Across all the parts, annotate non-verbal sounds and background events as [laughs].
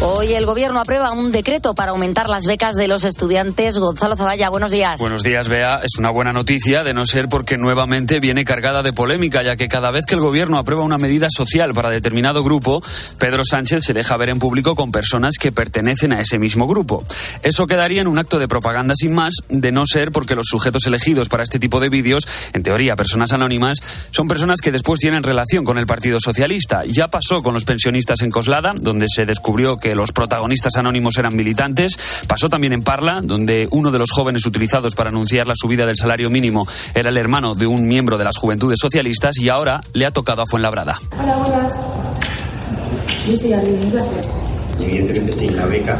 Hoy el Gobierno aprueba un decreto para aumentar las becas de los estudiantes. Gonzalo Zavalla, buenos días. Buenos días, Bea. Es una buena noticia, de no ser porque nuevamente viene cargada de polémica, ya que cada vez que el Gobierno aprueba una medida social para determinado grupo, Pedro Sánchez se deja ver en público con personas que pertenecen a ese mismo grupo. Eso quedaría en un acto de propaganda sin más, de no ser porque los sujetos elegidos para este tipo de vídeos, en teoría personas anónimas, son personas que después tienen relación con el Partido Socialista. Ya pasó con los pensionistas en Coslada, donde se descubrió que los protagonistas anónimos eran militantes. Pasó también en Parla, donde uno de los jóvenes utilizados para anunciar la subida del salario mínimo era el hermano de un miembro de las Juventudes Socialistas y ahora le ha tocado a Fuenlabrada. Hola, buenas. Yo soy gracias. Evidentemente sin la beca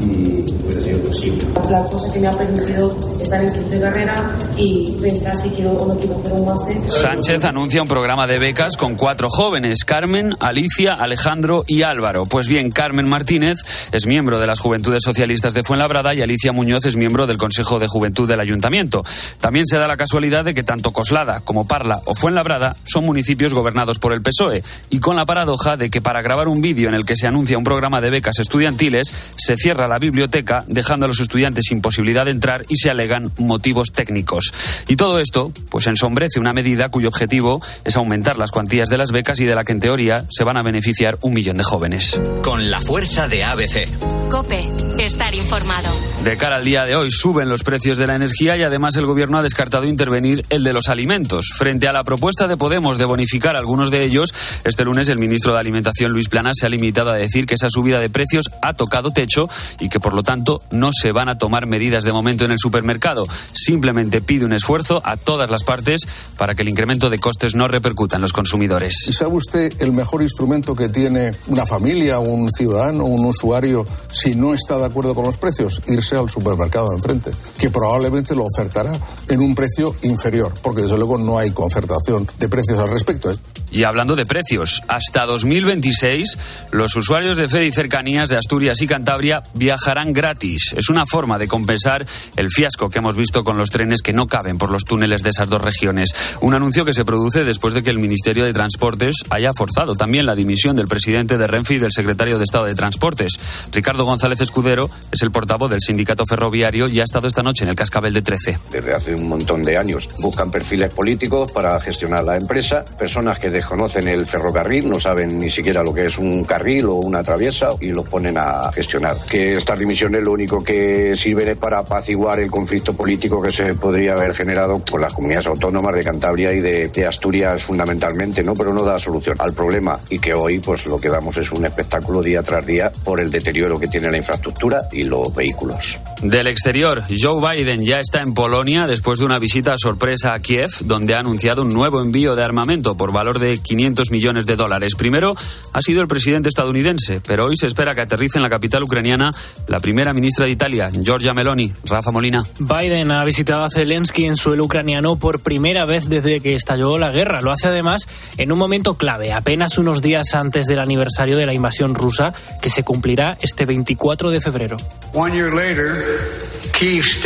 hubiera sido posible. La cosa que me ha permitido estar en quinta carrera y pensar si quiero o no quiero hacer un máster. Sánchez anuncia un programa de becas con cuatro jóvenes, Carmen, Alicia, Alejandro y Álvaro. Pues bien, Carmen Martínez es miembro de las Juventudes Socialistas de Fuenlabrada y Alicia Muñoz es miembro del Consejo de Juventud del Ayuntamiento. También se da la casualidad de que tanto Coslada como Parla o Fuenlabrada son municipios gobernados por el PSOE y con la paradoja de que para grabar un vídeo en el que se anuncia un programa de becas estudiantiles se cierra la biblioteca dejando a los estudiantes sin posibilidad de entrar y se alegan motivos técnicos. Y todo esto, pues ensombrece una medida cuyo objetivo es aumentar las cuantías de las becas y de la que en teoría se van a beneficiar un millón de jóvenes. Con la fuerza de ABC. Cope, estar informado. De cara al día de hoy suben los precios de la energía y además el gobierno ha descartado intervenir el de los alimentos. Frente a la propuesta de Podemos de bonificar algunos de ellos, este lunes el ministro de Alimentación Luis Planas se ha limitado a decir que esa subida de precios ha tocado techo y que por lo tanto no se van a tomar medidas de momento en el supermercado. Simplemente pide un esfuerzo a todas las partes para que el incremento de costes no repercuta en los consumidores. ¿Y sabe usted el mejor instrumento que tiene una familia, un ciudadano, un usuario si no está de acuerdo con los precios? Irse al supermercado de enfrente, que probablemente lo ofertará en un precio inferior, porque desde luego no hay concertación de precios al respecto. ¿eh? Y hablando de precios, hasta 2026 los usuarios de Fede y cercanías de Asturias y Cantabria viajarán gratis. Es una forma de compensar el fiasco que hemos visto con los trenes que no caben por los túneles de esas dos regiones. Un anuncio que se produce después de que el Ministerio de Transportes haya forzado también la dimisión del presidente de Renfe y del secretario de Estado de Transportes. Ricardo González Escudero es el portavoz del sindicato ferroviario y ha estado esta noche en el cascabel de 13. Desde hace un montón de años buscan perfiles políticos para gestionar la empresa, personas que desconocen el ferrocarril, no saben ni siquiera lo que es un carril o una traviesa y los ponen a gestionar. Estas dimisiones lo único que sirven es para apaciguar el conflicto político que se podría haber generado con las comunidades autónomas de Cantabria y de, de Asturias fundamentalmente, ¿no? Pero no da solución al problema y que hoy pues lo que damos es un espectáculo día tras día por el deterioro que tiene la infraestructura y los vehículos. Del exterior, Joe Biden ya está en Polonia después de una visita sorpresa a Kiev, donde ha anunciado un nuevo envío de armamento por valor de 500 millones de dólares. Primero ha sido el presidente estadounidense, pero hoy se espera que aterrice en la capital ucraniana la primera ministra de Italia, Giorgia Meloni. Rafa Molina. Biden ha visitado a Zelensky en suelo ucraniano por primera vez desde que estalló la guerra. Lo hace además en un momento clave, apenas unos días antes del aniversario de la invasión rusa, que se cumplirá este 24 de febrero.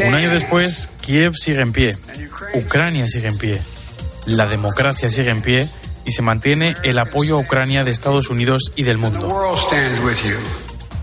Un año después, Kiev sigue en pie, Ucrania sigue en pie, la democracia sigue en pie y se mantiene el apoyo a Ucrania de Estados Unidos y del mundo.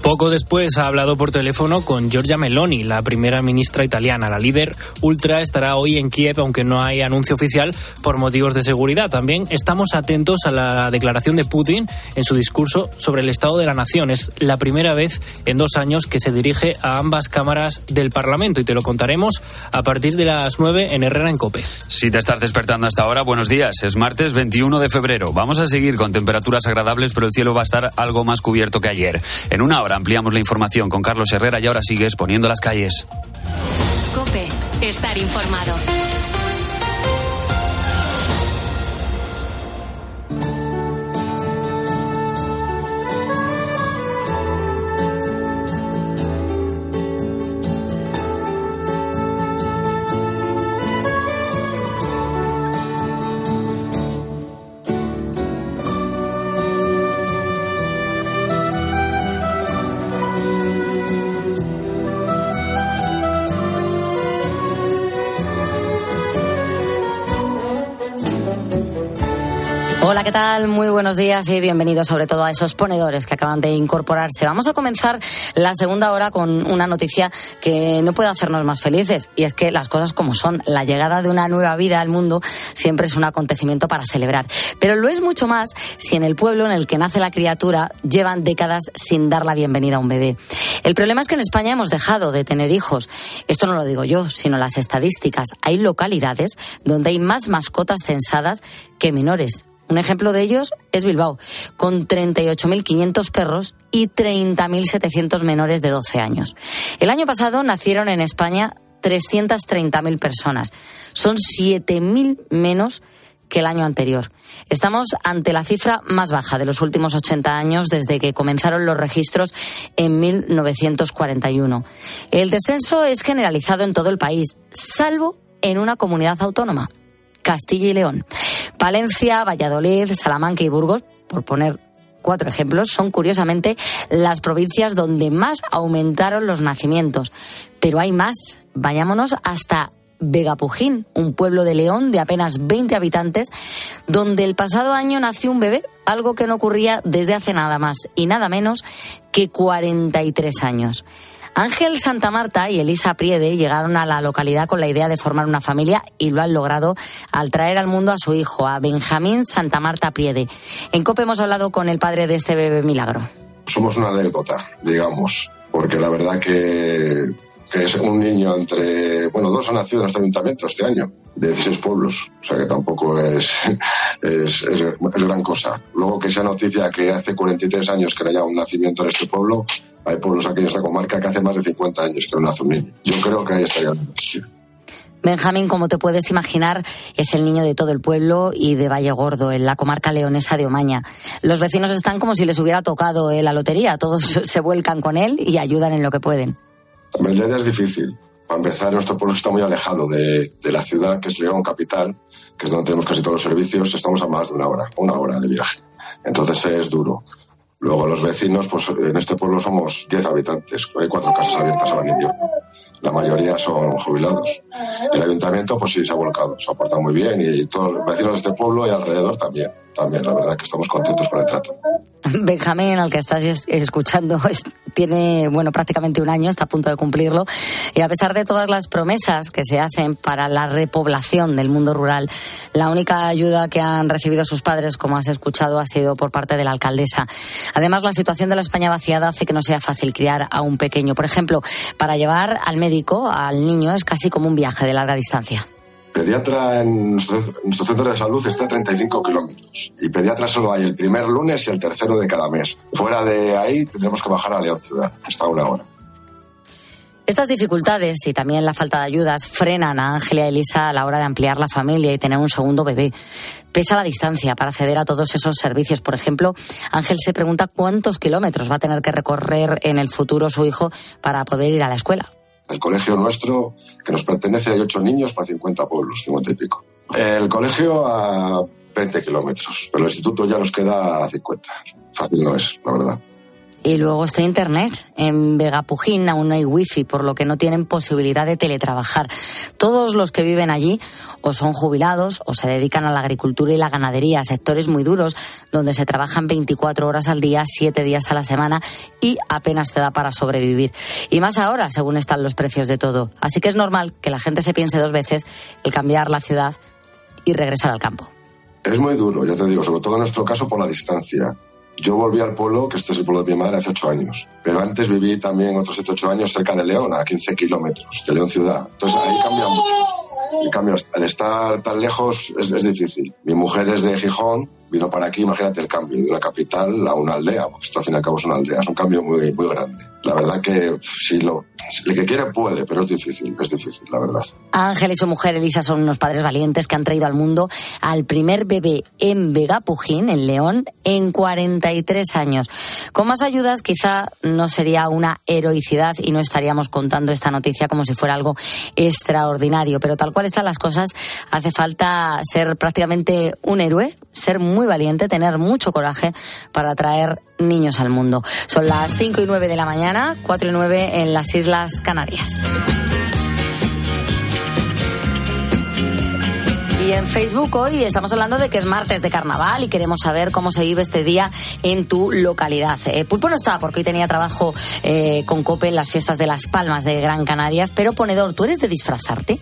Poco después ha hablado por teléfono con Giorgia Meloni, la primera ministra italiana. La líder ultra estará hoy en Kiev, aunque no hay anuncio oficial por motivos de seguridad. También estamos atentos a la declaración de Putin en su discurso sobre el estado de la nación. Es la primera vez en dos años que se dirige a ambas cámaras del Parlamento y te lo contaremos a partir de las 9 en Herrera en Cope. Si te estás despertando hasta ahora, buenos días. Es martes 21 de febrero. Vamos a seguir con temperaturas agradables, pero el cielo va a estar algo más cubierto que ayer. En una hora ampliamos la información con Carlos Herrera y ahora sigue exponiendo las calles. Cope, estar informado. ¿Qué tal? Muy buenos días y bienvenidos sobre todo a esos ponedores que acaban de incorporarse. Vamos a comenzar la segunda hora con una noticia que no puede hacernos más felices y es que las cosas como son, la llegada de una nueva vida al mundo siempre es un acontecimiento para celebrar. Pero lo es mucho más si en el pueblo en el que nace la criatura llevan décadas sin dar la bienvenida a un bebé. El problema es que en España hemos dejado de tener hijos. Esto no lo digo yo, sino las estadísticas. Hay localidades donde hay más mascotas censadas que menores un ejemplo de ellos es Bilbao, con 38.500 perros y 30.700 menores de 12 años. El año pasado nacieron en España 330.000 personas. Son 7.000 menos que el año anterior. Estamos ante la cifra más baja de los últimos 80 años desde que comenzaron los registros en 1941. El descenso es generalizado en todo el país, salvo en una comunidad autónoma, Castilla y León. Valencia, Valladolid, Salamanca y Burgos, por poner cuatro ejemplos, son curiosamente las provincias donde más aumentaron los nacimientos. Pero hay más. Vayámonos hasta Vegapujín, un pueblo de León de apenas 20 habitantes, donde el pasado año nació un bebé, algo que no ocurría desde hace nada más y nada menos que 43 años. Ángel Santa Marta y Elisa Priede llegaron a la localidad con la idea de formar una familia y lo han logrado al traer al mundo a su hijo, a Benjamín Santa Marta Priede. En COPE hemos hablado con el padre de este bebé milagro. Somos una anécdota, digamos, porque la verdad que, es un niño entre, bueno, dos han nacido en este ayuntamiento este año, de 16 pueblos, o sea que tampoco [laughs] es, es, es, gran cosa. Luego que sea noticia que hace 43 años que no haya un nacimiento en este pueblo, hay pueblos aquí en esta comarca que hace más de 50 años que no nace un niño. Yo creo que ahí estaría el Benjamín, como te puedes imaginar, es el niño de todo el pueblo y de Valle Gordo, en la comarca leonesa de Omaña. Los vecinos están como si les hubiera tocado eh, la lotería, todos [laughs] se vuelcan con él y ayudan en lo que pueden. Idea es difícil. Para empezar, nuestro pueblo está muy alejado de, de, la ciudad, que es León Capital, que es donde tenemos casi todos los servicios. Estamos a más de una hora, una hora de viaje. Entonces es duro. Luego los vecinos, pues en este pueblo somos 10 habitantes, hay cuatro casas abiertas ahora en invierno. La mayoría son jubilados. El ayuntamiento, pues sí, se ha volcado, se ha portado muy bien y todos los vecinos de este pueblo y alrededor también. También, la verdad que estamos contentos con el trato. Benjamín, al que estás escuchando, tiene, bueno, prácticamente un año, está a punto de cumplirlo. Y a pesar de todas las promesas que se hacen para la repoblación del mundo rural, la única ayuda que han recibido sus padres, como has escuchado, ha sido por parte de la alcaldesa. Además, la situación de la España vaciada hace que no sea fácil criar a un pequeño. Por ejemplo, para llevar al médico, al niño, es casi como un viaje de larga distancia. Pediatra en nuestro, centro de salud está a 35 kilómetros y pediatra solo hay el primer lunes y el tercero de cada mes. Fuera de ahí tendremos que bajar a León Ciudad, hasta una hora. Estas dificultades y también la falta de ayudas frenan a Ángel y Elisa a la hora de ampliar la familia y tener un segundo bebé. Pesa la distancia para acceder a todos esos servicios. Por ejemplo, Ángel se pregunta cuántos kilómetros va a tener que recorrer en el futuro su hijo para poder ir a la escuela. El colegio nuestro, que nos pertenece, hay ocho niños para 50 pueblos, 50 y pico. El colegio a 20 kilómetros, pero el instituto ya nos queda a 50. Fácil no es, la verdad. Y luego está Internet. En Vegapujín aún no hay wifi, por lo que no tienen posibilidad de teletrabajar. Todos los que viven allí o son jubilados o se dedican a la agricultura y la ganadería, sectores muy duros donde se trabajan 24 horas al día, 7 días a la semana y apenas te da para sobrevivir. Y más ahora, según están los precios de todo. Así que es normal que la gente se piense dos veces el cambiar la ciudad y regresar al campo. Es muy duro, ya te digo, sobre todo en nuestro caso por la distancia. Yo volví al pueblo, que este es el pueblo de mi madre, hace ocho años. Pero antes viví también otros siete, ocho años cerca de León, a 15 kilómetros de León ciudad. Entonces ahí cambia mucho. En cambio, al estar tan lejos es, es difícil. Mi mujer es de Gijón vino para aquí, imagínate el cambio de una capital a una aldea, porque esto al fin y al cabo es una aldea, es un cambio muy, muy grande. La verdad que si lo, el que quiere puede, pero es difícil, es difícil, la verdad. Ángel y su mujer Elisa son unos padres valientes que han traído al mundo al primer bebé en Vegapujín, en León, en 43 años. Con más ayudas quizá no sería una heroicidad y no estaríamos contando esta noticia como si fuera algo extraordinario, pero tal cual están las cosas, hace falta ser prácticamente un héroe, ser muy valiente, tener mucho coraje para traer niños al mundo. Son las 5 y 9 de la mañana, 4 y 9 en las Islas Canarias. Y en Facebook hoy estamos hablando de que es martes de carnaval y queremos saber cómo se vive este día en tu localidad. Eh, Pulpo no estaba porque hoy tenía trabajo eh, con Cope en las fiestas de Las Palmas de Gran Canarias, pero Ponedor, ¿tú eres de disfrazarte?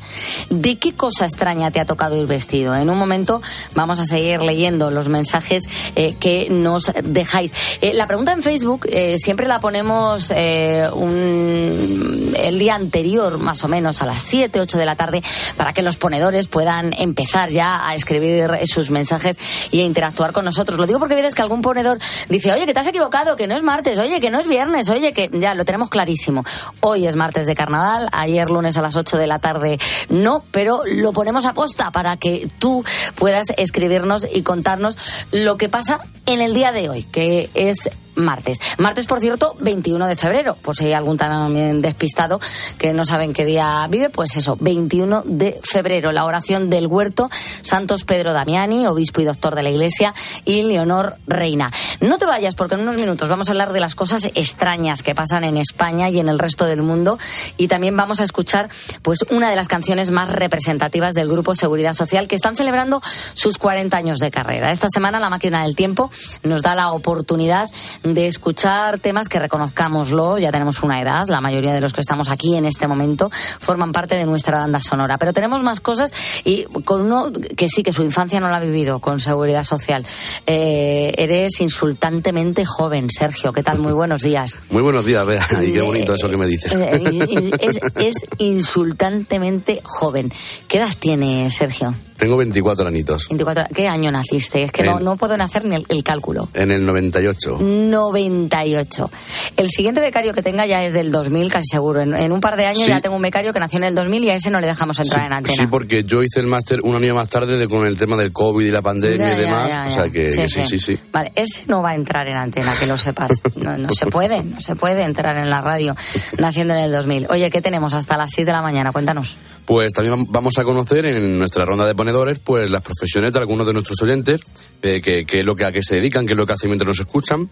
¿De qué cosa extraña te ha tocado ir vestido? En un momento vamos a seguir leyendo los mensajes eh, que nos dejáis. La pregunta en Facebook siempre la ponemos un- el día anterior, más o menos, a las 7, 8 de la tarde, para que los ponedores puedan empezar ya a escribir sus mensajes y a interactuar con nosotros. Lo digo porque veces que algún ponedor dice, oye, que te has equivocado, que no es martes, oye, que no es viernes, oye, que ya lo tenemos clarísimo. Hoy es martes de carnaval, ayer lunes a las 8 de la tarde no, pero lo ponemos a posta para que tú puedas escribirnos y contarnos lo que pasa en el día de hoy, que es martes. Martes, por cierto, 21 de febrero, por si hay algún también despistado que no saben qué día vive, pues eso, 21 de febrero, la oración del huerto, Santos Pedro Damiani, obispo y doctor de la Iglesia, y Leonor Reina. No te vayas, porque en unos minutos vamos a hablar de las cosas extrañas que pasan en España y en el resto del mundo, y también vamos a escuchar pues una de las canciones más representativas del grupo Seguridad Social, que están celebrando sus 40 años de carrera. Esta semana la máquina del tiempo nos da la oportunidad de escuchar temas que reconozcámoslo, ya tenemos una edad, la mayoría de los que estamos aquí en este momento forman parte de nuestra banda sonora, pero tenemos más cosas y con uno que sí, que su infancia no la ha vivido con seguridad social. Eh, eres insultantemente joven, Sergio, ¿qué tal? Muy buenos días. Muy buenos días, Bea. Y qué bonito eso que me dices. Eh, [laughs] Es, es insultantemente joven. ¿Qué edad tiene Sergio? Tengo 24 anitos. 24. ¿Qué año naciste? Es que no, En- no puedo hacer ni el- el cálculo. En el 98. 98. El siguiente becario que tenga ya es del 2000, casi seguro. En, en un par de años Sí. ya tengo un becario que nació en el 2000 y a ese no le dejamos entrar en antena. Sí, porque yo hice el máster un año más tarde de, con el tema del COVID y la pandemia Ya, y demás. ya, O ya. sea que que sí, sí, sí. Vale, ese no va a entrar en antena, que lo sepas. No, no se [laughs] puede, no se puede entrar en la radio naciendo en el 2000. Oye, ¿qué tenemos hasta las 6 de la mañana? Cuéntanos. Pues también vam- vamos a conocer en nuestra ronda de ponedores pues las profesiones de algunos de nuestros oyentes, eh, que, que es lo que a qué se dedican, qué es lo que hacen mientras nos escuchan.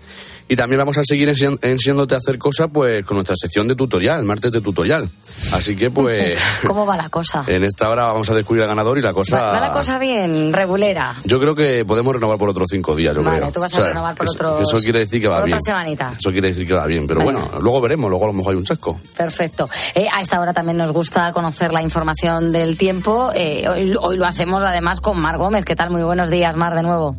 Y también vamos a seguir enseñan- enseñándote a hacer cosas pues con nuestra sección de tutorial, martes de tutorial. Así que pues [laughs] ¿Cómo va la cosa? [laughs] en esta hora vamos a descubrir al ganador y la cosa... Va, va la cosa bien, regulera. Yo creo que podemos renovar por otros cinco días, yo Vale, creo. tú vas a renovar por eso, otros- Eso quiere decir que va por bien. otra semanita. Eso quiere decir que va bien. Pero bueno, luego veremos, luego a lo mejor hay un chasco. Perfecto. Eh, a esta hora también nos gusta conocer la información del tiempo. Eh, hoy, hoy lo hacemos además con Mar Gómez. ¿Qué tal? Muy buenos días, Mar, de nuevo.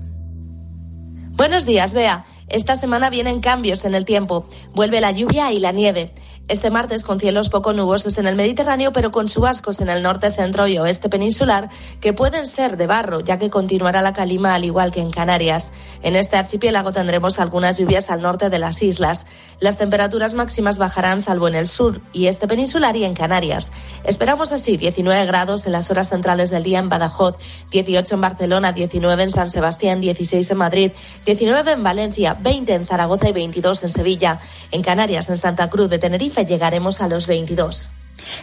Buenos días, Bea. Esta semana vienen cambios en el tiempo. Vuelve la lluvia y la nieve. Este martes con cielos poco nubosos en el Mediterráneo, pero con chubascos en el norte, centro y oeste peninsular, que pueden ser de barro, ya que continuará la calima al igual que en Canarias. En este archipiélago tendremos algunas lluvias al norte de las islas. Las temperaturas máximas bajarán salvo en el sur y este peninsular y en Canarias. Esperamos así 19 grados en las horas centrales del día en Badajoz, 18 en Barcelona, 19 en San Sebastián, 16 en Madrid, 19 en Valencia, 20 en Zaragoza y 22 en Sevilla. En Canarias, en Santa Cruz de Tenerife, llegaremos a los 22.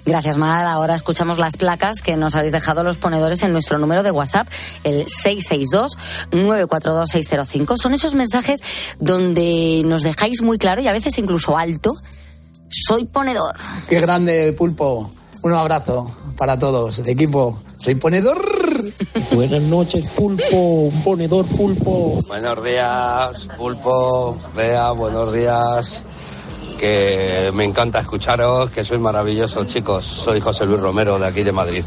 Gracias, Mar. Ahora escuchamos las placas que nos habéis dejado los ponedores en nuestro número de WhatsApp, el 662-942-605. Son esos mensajes donde nos dejáis muy claro y a veces incluso alto. Soy ponedor. Qué grande, Pulpo. Un abrazo para todos, equipo. Soy ponedor. [laughs] Buenas noches, Pulpo, un ponedor Pulpo. Buenos días, Pulpo, Bea, buenos días. Que me encanta escucharos, que sois maravillosos, chicos. Soy José Luis Romero, de aquí de Madrid.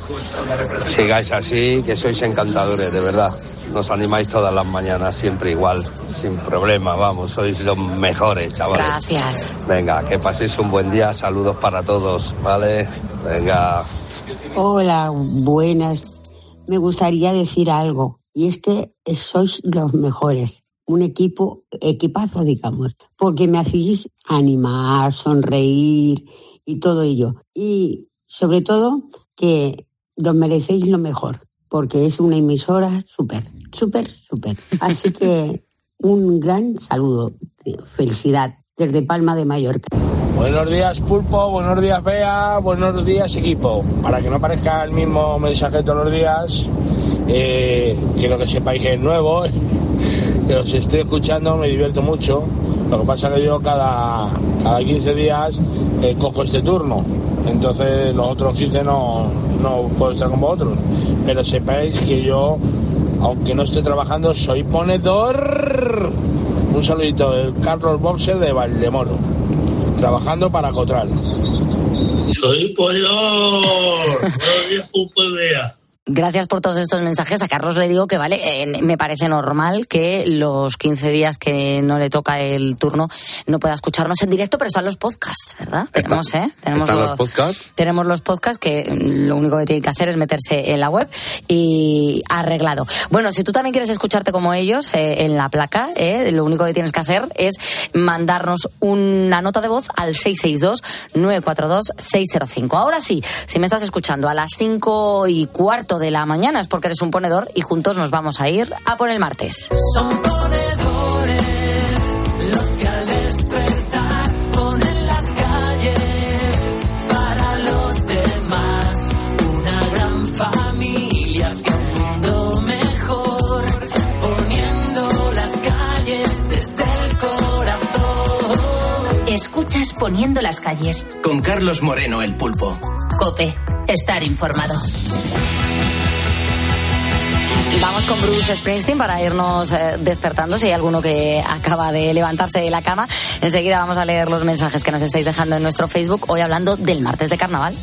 Sigáis así, que sois encantadores, de verdad. Nos animáis todas las mañanas, siempre igual, sin problema, vamos, sois los mejores, chavales. Gracias. Venga, que paséis un buen día, saludos para todos, ¿vale? Venga. Hola, buenas. Me gustaría decir algo, y es que sois los mejores. Un equipo, equipazo, digamos, porque me hacéis animar, sonreír y todo ello. Y sobre todo que os merecéis lo mejor, porque es una emisora súper, súper, súper. Así que un gran saludo, felicidad desde Palma de Mallorca. Buenos días, Pulpo, buenos días, Bea, buenos días, equipo. Para que no parezca el mismo mensaje todos los días, eh, quiero que sepáis que es nuevo, que os estoy escuchando, me divierto mucho. Lo que pasa es que yo cada, cada 15 días eh, cojo este turno, entonces los otros 15 no, no puedo estar con vosotros. Pero sepáis que yo, aunque no esté trabajando, soy ponedor. Un saludito del Carlos Boxer de Valdemoro, trabajando para Cotrales. Soy ponedor. Buenos días. Gracias por todos estos mensajes. A Carlos le digo que, vale, eh, me parece normal que los 15 días que no le toca el turno no pueda escucharnos en directo, pero están los podcasts, ¿verdad? tenemos, ¿eh? Tenemos ¿Están los podcasts? Tenemos los podcasts que lo único que tiene que hacer es meterse en la web y arreglado. Bueno, si tú también quieres escucharte como ellos eh, en la placa, eh, lo único que tienes que hacer es mandarnos una nota de voz al 662-942-605. Ahora sí, si me estás escuchando a las 5 y cuarto de la mañana es porque eres un ponedor y juntos nos vamos a ir a por el martes. Son ponedores los que al despertar ponen las calles para los demás. Una gran familia hacia un mundo mejor, poniendo las calles desde el corazón. Escuchas Poniendo las calles. Con Carlos Moreno, el pulpo. Cope. Estar informado. Vamos con Bruce Springsteen para irnos eh, despertando. Si hay alguno que acaba de levantarse de la cama, enseguida vamos a leer los mensajes que nos estáis dejando en nuestro Facebook, hoy hablando del martes de carnaval.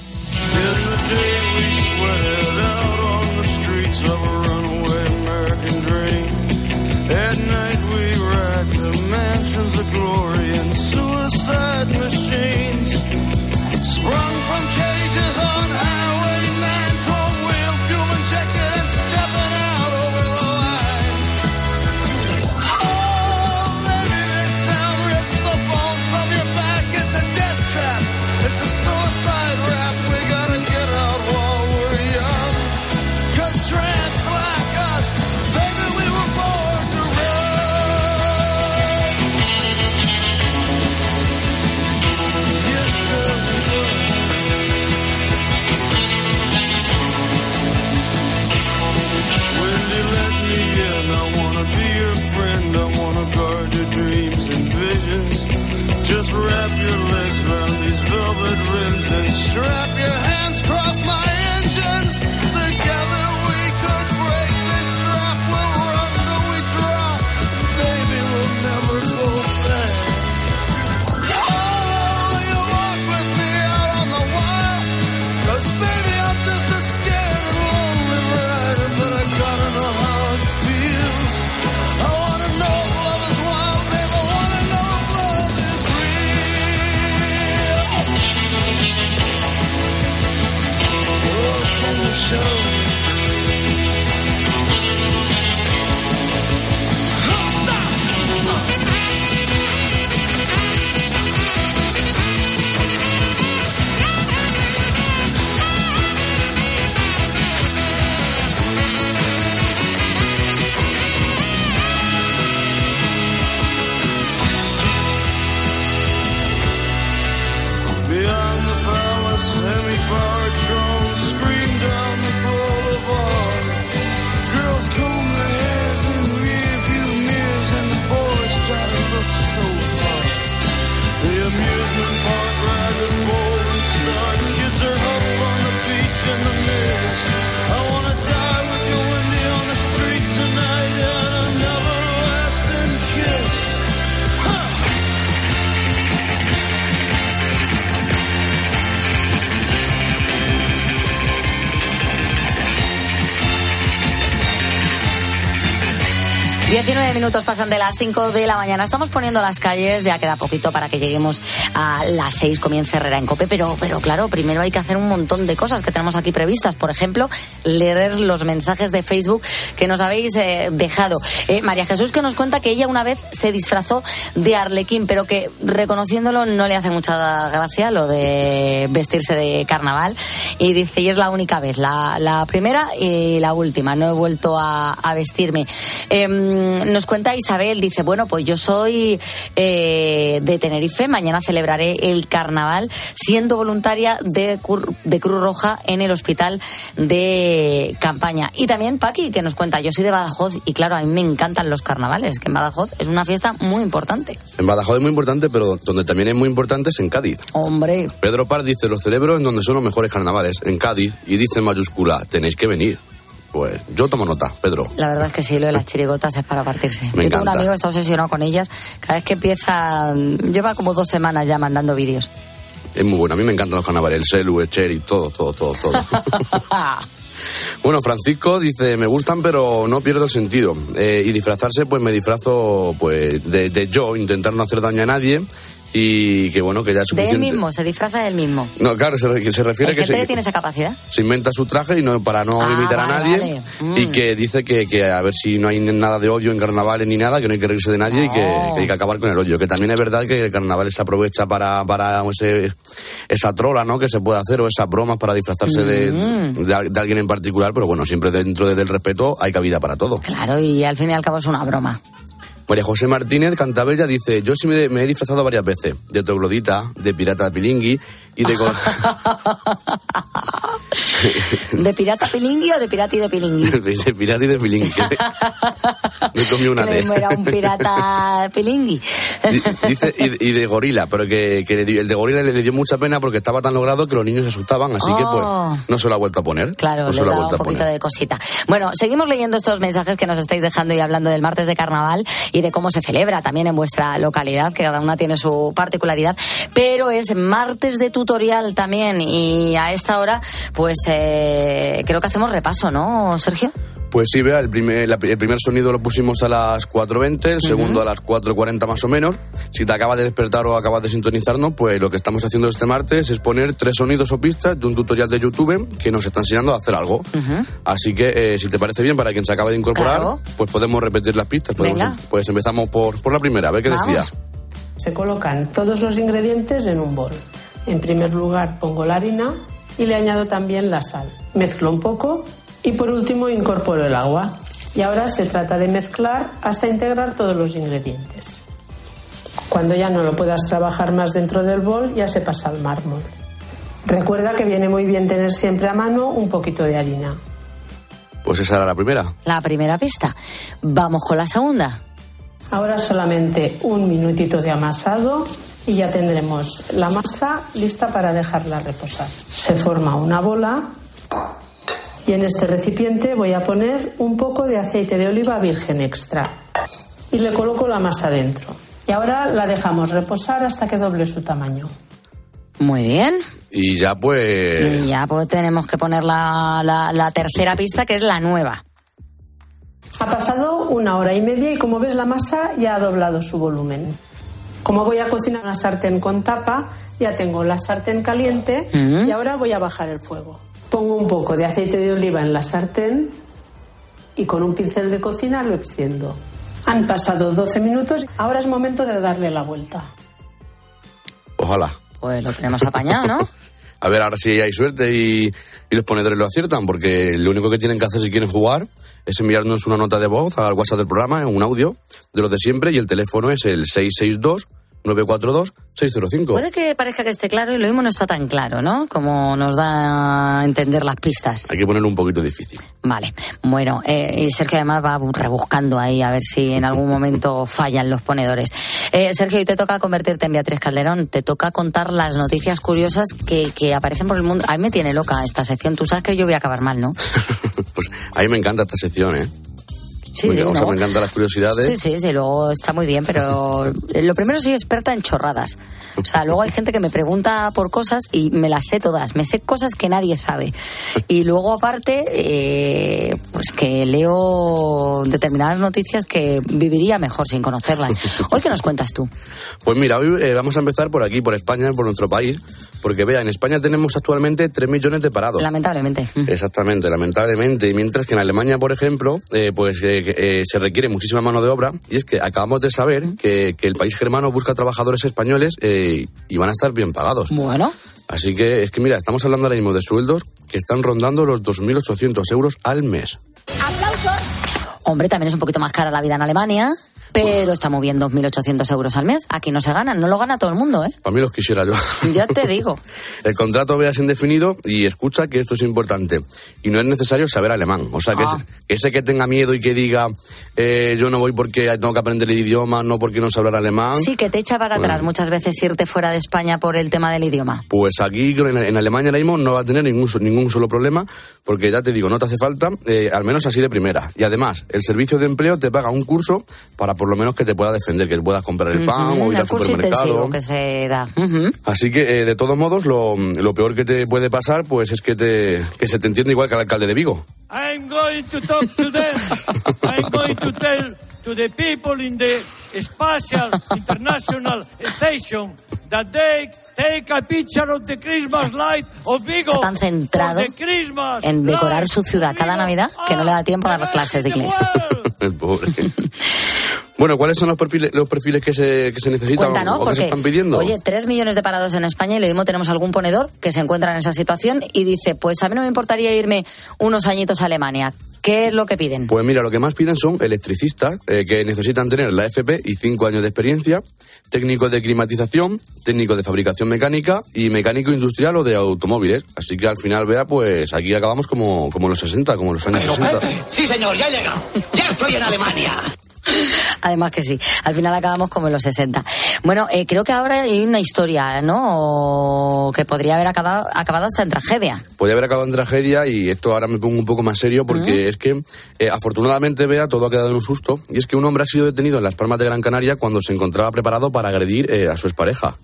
19 minutos pasan de las 5 de la mañana. Estamos poniendo las calles, ya queda poquito para que lleguemos a las 6, comience Herrera en Cope, pero, pero claro, primero hay que hacer un montón de cosas que tenemos aquí previstas. Por ejemplo, leer los mensajes de Facebook que nos habéis eh, dejado. Eh, María Jesús que nos cuenta que ella una vez se disfrazó de Arlequín, pero que reconociéndolo no le hace mucha gracia lo de vestirse de carnaval. Y dice, y es la única vez, la, primera y la última. No he vuelto a, vestirme. Em, nos cuenta Isabel, dice, bueno, pues yo soy eh, de Tenerife, mañana celebraré el carnaval siendo voluntaria de, Cur- de Cruz Roja en el hospital de campaña. Y también Paqui, que nos cuenta, yo soy de Badajoz y claro, a mí me encantan los carnavales, que en Badajoz es una fiesta muy importante. En Badajoz es muy importante, pero donde también es muy importante es en Cádiz. Hombre, Pedro Par dice, los celebro en donde son los mejores carnavales, en Cádiz, y dice en mayúscula, tenéis que venir. Pues yo tomo nota, Pedro. la verdad es que sí, lo de las chirigotas es para partirse. Me yo tengo un encanta. amigo que está obsesionado con ellas, cada vez que empieza, lleva como dos semanas ya mandando vídeos. Es muy bueno, a mí me encantan los carnavales, el Selu, el Cherry, todo, todo, todo, todo. [laughs] Bueno, Francisco dice, me gustan pero no pierdo el sentido. Eh, y disfrazarse, pues me disfrazo pues de, de yo, intentar no hacer daño a nadie y que bueno, que ya es De él suficiente. mismo, se disfraza de él mismo. No, claro, se, se refiere que se, tiene esa capacidad. se inventa su traje y no para no Ah, imitar a nadie vale. Mm. y que dice que, que a ver si no hay nada de odio en carnavales ni nada, que no hay que reírse de nadie y que, que hay que acabar con el odio. Que también es verdad que el carnaval se aprovecha para, para ese, esa trola ¿no? que se puede hacer o esas bromas para disfrazarse de, Mm. de, al- de alguien en particular, pero bueno, siempre dentro de- del respeto hay cabida para todo. Claro, y al fin y al cabo es una broma. María José Martínez Cantabella dice, yo sí me, me he disfrazado varias veces, de troglodita, de pirata de pilingui y de... [laughs] [laughs] ¿De pirata pilingui o de pirata y de pilingui? [laughs] de pirata y de pilingui. me, [laughs] comí una me era un pirata pilingui. Di- Dice, y, y de gorila, pero que, que le dio- el de gorila le, le dio mucha pena porque estaba tan logrado que los niños se asustaban, así que Oh. pues no se lo ha vuelto a poner. Claro, no se le lo ha da un poquito de cosita. Bueno, seguimos leyendo estos mensajes que nos estáis dejando y hablando del martes de carnaval y de cómo se celebra también en vuestra localidad, que cada una tiene su particularidad, pero es martes de tutorial también y a esta hora pues eh, creo que hacemos repaso, ¿no, Sergio? Pues sí, vea, el primer, la- el primer sonido lo pusimos a las 4.20, el segundo a las 4.40 más o menos. Si te acabas de despertar o acabas de sintonizarnos, pues lo que estamos haciendo este martes es poner tres sonidos o pistas de un tutorial de YouTube que nos está enseñando a hacer algo. Así que, eh, si te parece bien, para quien se acaba de incorporar, Claro. pues podemos repetir las pistas. Podemos- Venga. pues empezamos por, por la primera, a ver qué Vamos. decía. Se colocan todos los ingredientes en un bol. En primer lugar pongo la harina y le añado también la sal. Mezclo un poco y por último incorporo el agua. Y ahora se trata de mezclar hasta integrar todos los ingredientes. Cuando ya no lo puedas trabajar más dentro del bol, ya se pasa al mármol. Recuerda que viene muy bien tener siempre a mano un poquito de harina. Pues esa era la primera. La primera pista. Vamos con la segunda. Ahora solamente un minutito de amasado y ya tendremos la masa lista para dejarla reposar. Se forma una bola y en este recipiente voy a poner un poco de aceite de oliva virgen extra y le coloco la masa dentro. Y ahora la dejamos reposar hasta que doble su tamaño. Muy bien. Y ya pues... Y ya pues tenemos que poner la, la- la tercera pista, que es la nueva. Ha pasado una hora y media y como ves la masa ya ha doblado su volumen. Como voy a cocinar una sartén con tapa, ya tengo la sartén caliente y ahora voy a bajar el fuego. Pongo un poco de aceite de oliva en la sartén y con un pincel de cocina lo extiendo. Han pasado 12 minutos, ahora es momento de darle la vuelta. Ojalá. Pues lo tenemos apañado, ¿no? [laughs] A ver, ahora sí hay suerte y, y los ponedores lo aciertan, porque lo único que tienen que hacer si quieren jugar es enviarnos una nota de voz al WhatsApp del programa, un audio de los de siempre, y el teléfono es el 662-942-605. Puede que parezca que esté claro y lo mismo no está tan claro, ¿no? Como nos da a entender las pistas. Hay que ponerlo un poquito difícil. Vale, bueno, eh, y Sergio además va rebuscando ahí a ver si en algún momento [laughs] fallan los ponedores. Eh, Sergio, hoy te toca convertirte en Beatriz Calderón, te toca contar las noticias curiosas que, que aparecen por el mundo. A mí me tiene loca esta sección, tú sabes que yo voy a acabar mal, ¿no? [laughs] Pues a mí me encanta esta sección, ¿eh? Sí, sí, sea, ¿no? me encantan las curiosidades. Sí, sí, sí, luego está muy bien, pero [laughs] lo primero soy experta en chorradas. O sea, luego hay gente que me pregunta por cosas y me las sé todas, me sé cosas que nadie sabe. [laughs] Y luego aparte, eh, pues que leo determinadas noticias que viviría mejor sin conocerlas. [laughs] Hoy, ¿qué nos cuentas tú? Pues mira, hoy eh, vamos a empezar por aquí, por España, por nuestro país, porque vea, en España tenemos actualmente 3 millones de parados. Lamentablemente. Exactamente, lamentablemente. Y mientras que en Alemania, por ejemplo, eh, pues eh, eh, se requiere muchísima mano de obra. Y es que acabamos de saber que, que el país germano busca trabajadores españoles eh, y van a estar bien pagados. Bueno. Así que es que mira, estamos hablando ahora mismo de sueldos que están rondando los 2.800 euros al mes. ¡Aplausos! Hombre, también es un poquito más cara la vida en Alemania, pero está moviendo 2.800 euros al mes. Aquí no se ganan, no lo gana todo el mundo, ¿eh? Para mí los quisiera yo. Ya te digo. [laughs] El contrato veas indefinido y escucha que esto es importante. Y no es necesario saber alemán. O sea, que, Ah. ese, que ese que tenga miedo y que diga eh, yo no voy porque tengo que aprender el idioma, no porque no sé hablar alemán. Sí, que te echa para atrás Bueno. muchas veces irte fuera de España por el tema del idioma. Pues aquí en, en Alemania ahora mismo no va a tener ningún, ningún solo problema, porque ya te digo, no te hace falta, eh, al menos así de primera. Y además, el servicio de empleo te paga un curso para por lo menos que te pueda defender, que puedas comprar el pan o ir al supermercado. intensivo que se da. Ujú. Así que, eh, de todos modos, lo, lo peor que te puede pasar, pues es que, te, que se te entiende igual que al alcalde de Vigo. I'm going to talk to them. I'm going to tell to the people in the Spatial International Station that they take a picture of the Christmas light of Vigo. Está tan centrado en decorar su ciudad cada Navidad que no le da tiempo a dar clases de inglés. [laughs] [laughs] El pobre. Bueno, ¿cuáles son los perfiles, los perfiles que se, que se necesitan Cuéntanos, o que porque, se están pidiendo? oye, tres millones de parados en España y lo mismo tenemos algún ponedor que se encuentra en esa situación y dice, pues a mí no me importaría irme unos añitos a Alemania. ¿Qué es lo que piden? Pues mira, lo que más piden son electricistas eh, que necesitan tener la FP y cinco años de experiencia, técnicos de climatización, técnicos de fabricación mecánica y mecánico industrial o de automóviles. Así que al final, vea, pues aquí acabamos como, como los 60, como los años 60. Sí, señor, ya he llegado. Ya estoy en Alemania. [laughs] Además que sí, al final acabamos como en los 60. Bueno, eh, creo que ahora hay una historia, ¿no? Que podría haber acabado, acabado hasta en tragedia. Podría haber acabado en tragedia y esto ahora me pongo un poco más serio porque es que eh, afortunadamente vea todo ha quedado en un susto y es que un hombre ha sido detenido en las Palmas de Gran Canaria cuando se encontraba preparado para agredir eh, a su expareja.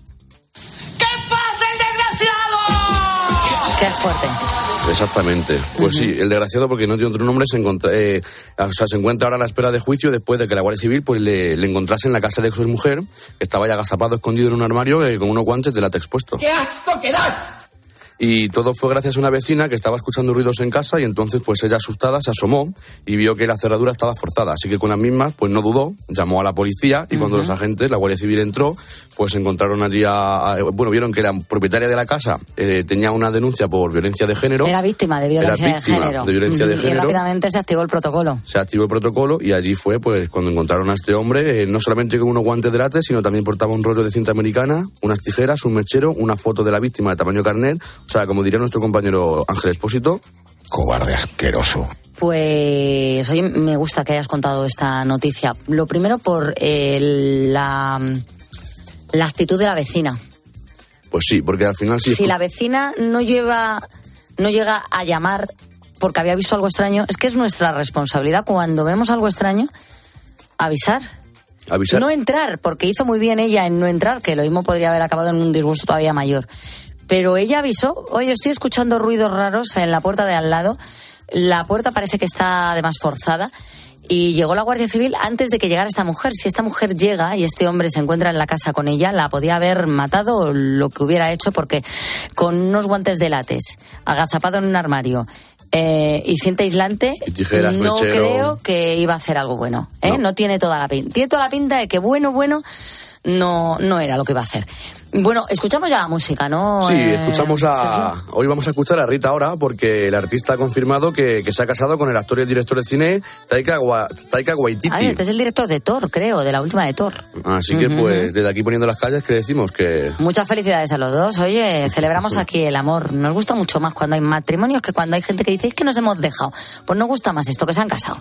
Qué fuerte. Exactamente. Pues sí, el desgraciado, porque no tiene otro nombre, se, encontra- eh, o sea, se encuentra ahora a la espera de juicio después de que la Guardia Civil pues, le, le encontrase en la casa de su mujer, que estaba ya agazapado, escondido en un armario eh, con unos guantes de látex puesto. ¡Qué asco que das! Y todo fue gracias a una vecina que estaba escuchando ruidos en casa y entonces pues ella asustada se asomó y vio que la cerradura estaba forzada. Así que con las mismas pues no dudó, llamó a la policía y cuando los agentes, la Guardia Civil entró, pues encontraron allí a... a- bueno, vieron que la propietaria de la casa eh, tenía una denuncia por violencia de género. Era víctima de violencia Era víctima de género. de violencia de género. Y rápidamente se activó el protocolo. Se activó el protocolo y allí fue pues cuando encontraron a este hombre, eh, no solamente con unos guantes de látex, sino también portaba un rollo de cinta americana, unas tijeras, un mechero, una foto de la víctima de tamaño carnet, o sea, como diría nuestro compañero Ángel Espósito. Cobarde asqueroso. Pues oye, me gusta que hayas contado esta noticia. Lo primero por eh, la, la actitud de la vecina. Pues sí, porque al final sí. Si la vecina no lleva, no llega a llamar porque había visto algo extraño, es que es nuestra responsabilidad cuando vemos algo extraño avisar. avisar. No entrar, porque hizo muy bien ella en no entrar, que lo mismo podría haber acabado en un disgusto todavía mayor. Pero ella avisó, oye, estoy escuchando ruidos raros en la puerta de al lado. La puerta parece que está además forzada. Y llegó la Guardia Civil antes de que llegara esta mujer. Si esta mujer llega y este hombre se encuentra en la casa con ella, la podía haber matado o lo que hubiera hecho, porque con unos guantes de látex, agazapado en un armario eh, y cinta aislante, Y tijeras, no mechero. creo que iba a hacer algo bueno. ¿eh? No. tiene toda la pinta. Tiene toda la pinta de que bueno, bueno, no, no era lo que iba a hacer. Bueno, escuchamos ya la música, ¿no? Sí, eh, escuchamos a. Sergio? Hoy vamos a escuchar a Rita ahora porque el artista ha confirmado que, que se ha casado con el actor y el director de cine Taika, Wa- Taika Waititi. Ay, este es el director de Thor, creo, de la última de Thor. Así que, Ujú. pues, desde aquí poniendo las calles, que decimos que. Muchas felicidades a los dos. Oye, celebramos aquí el amor. Nos gusta mucho más cuando hay matrimonios que cuando hay gente que dice es que nos hemos dejado. Pues nos gusta más esto que se han casado.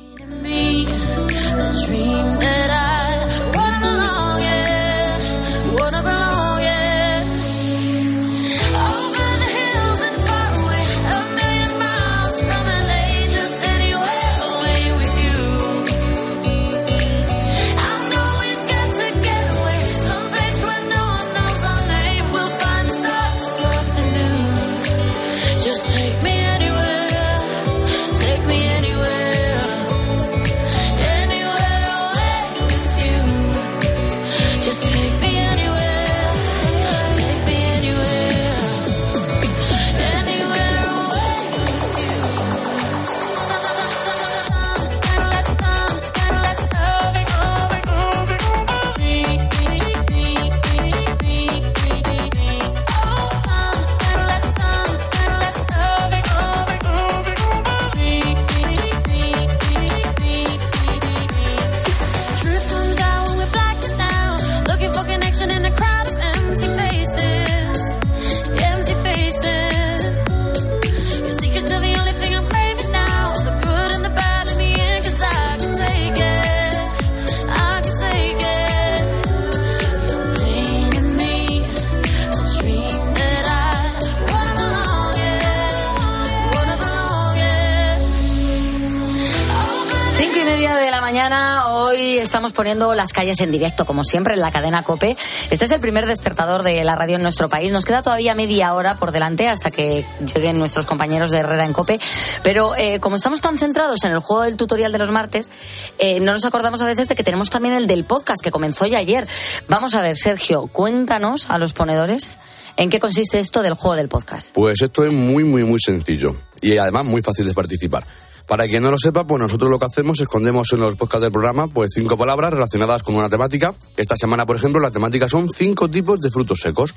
Y media de la mañana, hoy estamos poniendo las calles en directo, como siempre, en la cadena COPE. Este es el primer despertador de la radio en nuestro país. Nos queda todavía media hora por delante hasta que lleguen nuestros compañeros de Herrera en COPE. Pero eh, como estamos tan centrados en el juego del tutorial de los martes, eh, no nos acordamos a veces de que tenemos también el del podcast que comenzó ya ayer. Vamos a ver, Sergio, cuéntanos a los ponedores en qué consiste esto del juego del podcast. Pues esto es muy, muy, muy sencillo y además muy fácil de participar. Para quien no lo sepa, pues nosotros lo que hacemos es escondemos en los podcasts del programa pues cinco palabras relacionadas con una temática. Esta semana, por ejemplo, la temática son cinco tipos de frutos secos.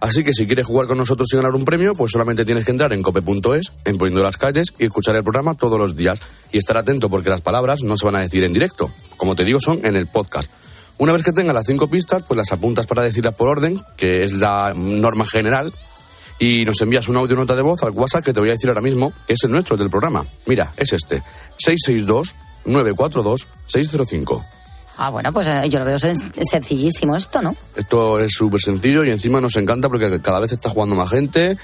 Así que si quieres jugar con nosotros y ganar un premio, pues solamente tienes que entrar en cope.es, en Poniendo las Calles, y escuchar el programa todos los días. Y estar atento porque las palabras no se van a decir en directo. Como te digo, son en el podcast. Una vez que tengas las cinco pistas, pues las apuntas para decirlas por orden, que es la norma general, y nos envías una audio nota de voz al WhatsApp que te voy a decir ahora mismo, que es el nuestro el del programa. Mira, es este, 662-942-605. Ah, bueno, pues eh, yo lo veo sen- sencillísimo esto, ¿no? Esto es súper sencillo y encima nos encanta porque cada vez está jugando más gente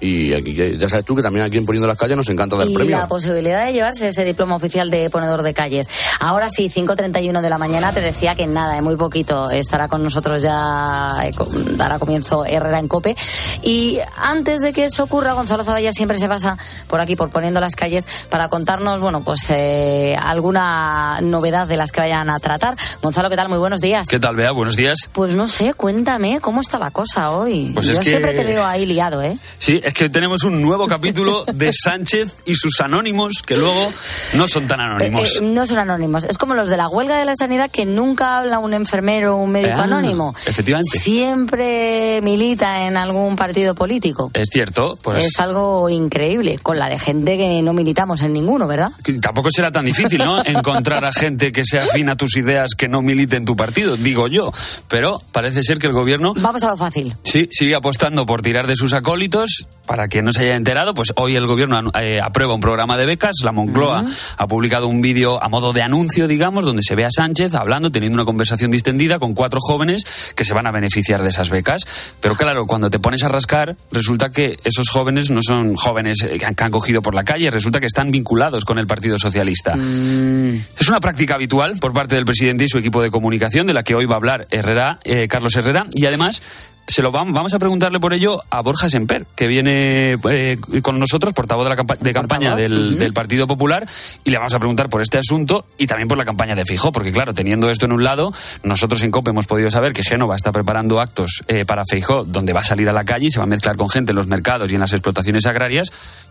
y aquí, que ya sabes tú que también aquí en Poniendo las Calles nos encanta dar y premios. la posibilidad de llevarse ese diploma oficial de ponedor de calles. Ahora sí, 5.31 de la mañana, te decía que nada, en muy poquito, estará con nosotros ya, eh, dará comienzo Herrera en Cope. Y antes de que eso ocurra, Gonzalo Zavalla siempre se pasa por aquí, por poniendo las calles, para contarnos, bueno, pues eh, alguna novedad de las que vayan a tratar. Gonzalo, ¿qué tal? Muy buenos días. ¿Qué tal, Bea? Buenos días. Pues no sé, cuéntame, ¿cómo está la cosa hoy? Pues Yo es que- siempre te veo ahí liado, ¿eh? Sí, es que tenemos un nuevo capítulo de Sánchez y sus anónimos, que luego no son tan anónimos. Eh, eh, no son anónimos. Es como los de la huelga de la sanidad que nunca habla un enfermero o un médico Ah, anónimo. Efectivamente. Siempre milita en algún partido político. Es cierto, pues Es algo increíble, con la de gente que no militamos en ninguno, ¿verdad? que tampoco será tan difícil, ¿no? [laughs] Encontrar a gente que sea afín a tus ideas que no milite en tu partido, digo yo. Pero parece ser que el gobierno Vamos a lo fácil. Sí, sigue apostando por tirar de sus acólitos. Para quien no se haya enterado, pues hoy el gobierno eh, aprueba un programa de becas. La Moncloa ha publicado un vídeo a modo de anuncio, digamos, donde se ve a Sánchez hablando, teniendo una conversación distendida con cuatro jóvenes que se van a beneficiar de esas becas. Pero claro, cuando te pones a rascar, resulta que esos jóvenes no son jóvenes eh, que han, que han cogido por la calle, resulta que están vinculados con el Partido Socialista. Es una práctica habitual por parte del presidente y su equipo de comunicación, de la que hoy va a hablar Herrera, eh, Carlos Herrera, y además se lo vam- vamos a preguntarle por ello a Borja Semper, que viene eh, con nosotros, portavoz de la campa- de campaña del, del Partido Popular, y le vamos a preguntar por este asunto y también por la campaña de Feijó, porque claro, teniendo esto en un lado, nosotros en COPE hemos podido saber que Génova está preparando actos eh, para Feijó, donde va a salir a la calle y se va a mezclar con gente en los mercados y en las explotaciones agrarias.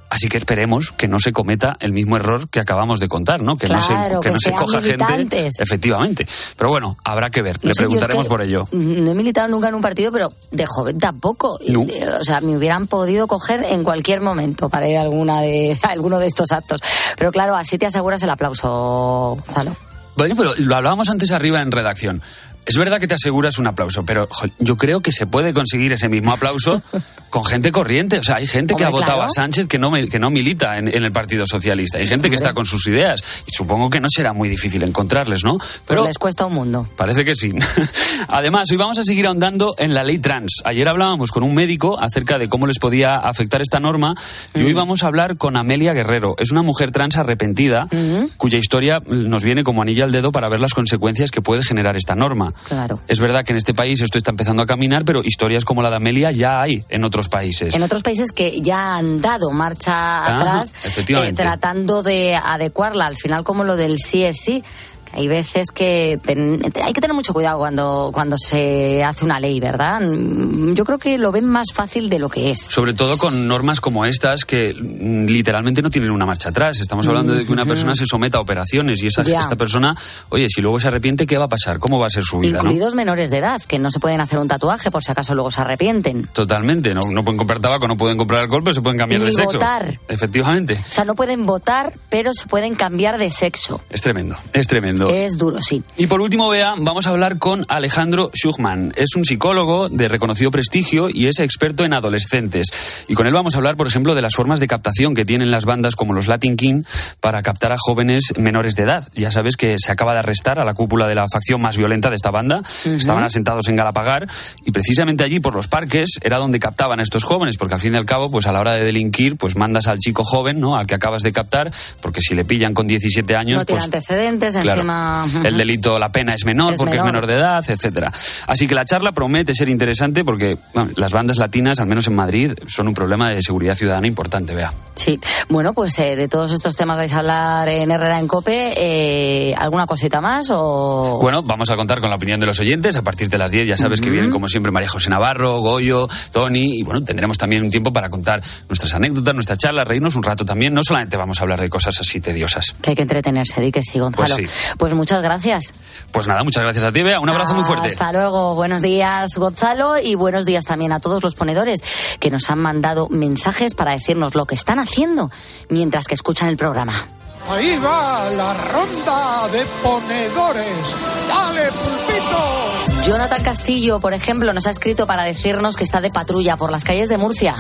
Así que esperemos que no se cometa el mismo error que acabamos de contar, ¿no? Que no se, que que no se coja gente. Efectivamente. Pero bueno, habrá que ver. No Le sé, yo es preguntaremos que por ello. No he militado nunca en un partido, pero de joven tampoco. No. eh, O sea, me hubieran podido coger en cualquier momento para ir a, alguna de, [laughs] a alguno de estos actos. Pero claro, así te aseguras el aplauso, Gonzalo. Bueno, pero lo hablábamos antes arriba en redacción. Es verdad que te aseguras un aplauso, pero jo, yo creo que se puede conseguir ese mismo aplauso [laughs] con gente corriente. O sea, hay gente que ha votado claro. a Sánchez que no, que no milita en, en el Partido Socialista. Hay gente que está con sus ideas. Y supongo que no será muy difícil encontrarles, ¿no? Pero les cuesta un mundo. Parece que sí. [laughs] Además, hoy vamos a seguir ahondando en la ley trans. Ayer hablábamos con un médico acerca de cómo les podía afectar esta norma y Mm. hoy vamos a hablar con Amelia Guerrero. Es una mujer trans arrepentida cuya historia nos viene como anillo al dedo para ver las consecuencias que puede generar esta norma. Claro. Es verdad que en este país esto está empezando a caminar, pero historias como la de Amelia ya hay en otros países. En otros países que ya han dado marcha Ah, atrás, eh, tratando de adecuarla, al final como lo del sí es sí. Hay veces que ten- hay que tener mucho cuidado cuando, cuando se hace una ley, ¿verdad? Mm, Yo creo que lo ven más fácil de lo que es. Sobre todo con normas como estas que mm, literalmente no tienen una marcha atrás. Estamos hablando de que una persona se someta a operaciones y esa, esta persona, oye, si luego se arrepiente, ¿qué va a pasar? ¿Cómo va a ser su vida? ¿no? Incluidos menores de edad, que no se pueden hacer un tatuaje por si acaso luego se arrepienten. Totalmente. No, no pueden comprar tabaco, no pueden comprar alcohol, pero se pueden cambiar Ni de sexo. votar. Efectivamente. O sea, no pueden votar, pero se pueden cambiar de sexo. Es tremendo, es tremendo. Tremendo. Es duro, sí. Y por último, vea, vamos a hablar con Alejandro Schuchman. Es un psicólogo de reconocido prestigio y es experto en adolescentes. Y con él vamos a hablar, por ejemplo, de las formas de captación que tienen las bandas como los Latin King para captar a jóvenes menores de edad. Ya sabes que se acaba de arrestar a la cúpula de la facción más violenta de esta banda. Estaban asentados en Galapagar y precisamente allí, por los parques, era donde captaban a estos jóvenes, porque al fin y al cabo, pues a la hora de delinquir, pues mandas al chico joven, ¿no? Al que acabas de captar, porque si le pillan con 17 años, No tiene pues antecedentes, Claro. encima. El delito, la pena es menor Es porque menor. es menor de edad, etcétera. Así que la charla promete ser interesante porque bueno, las bandas latinas, al menos en Madrid, son un problema de seguridad ciudadana importante, vea. Sí, bueno, pues eh, de todos estos temas vais a hablar en Herrera en Cope. eh, ¿Alguna cosita más o...? Bueno, vamos a contar con la opinión de los oyentes a partir de las 10. Ya sabes que vienen, como siempre, María José Navarro, Goyo, Tony. Y bueno, tendremos también un tiempo para contar nuestras anécdotas, nuestra charla, reírnos un rato también. No solamente vamos a hablar de cosas así tediosas. Que hay que entretenerse, di que sí, Gonzalo. Pues Pues muchas gracias. Pues nada, muchas gracias a ti, Bea. Un abrazo muy fuerte. Hasta luego. Buenos días, Gonzalo, y buenos días también a todos los ponedores que nos han mandado mensajes para decirnos lo que están haciendo mientras que escuchan el programa. Ahí va la ronda de ponedores. ¡Dale, pulpito! Jonathan Castillo, por ejemplo, nos ha escrito para decirnos que está de patrulla por las calles de Murcia.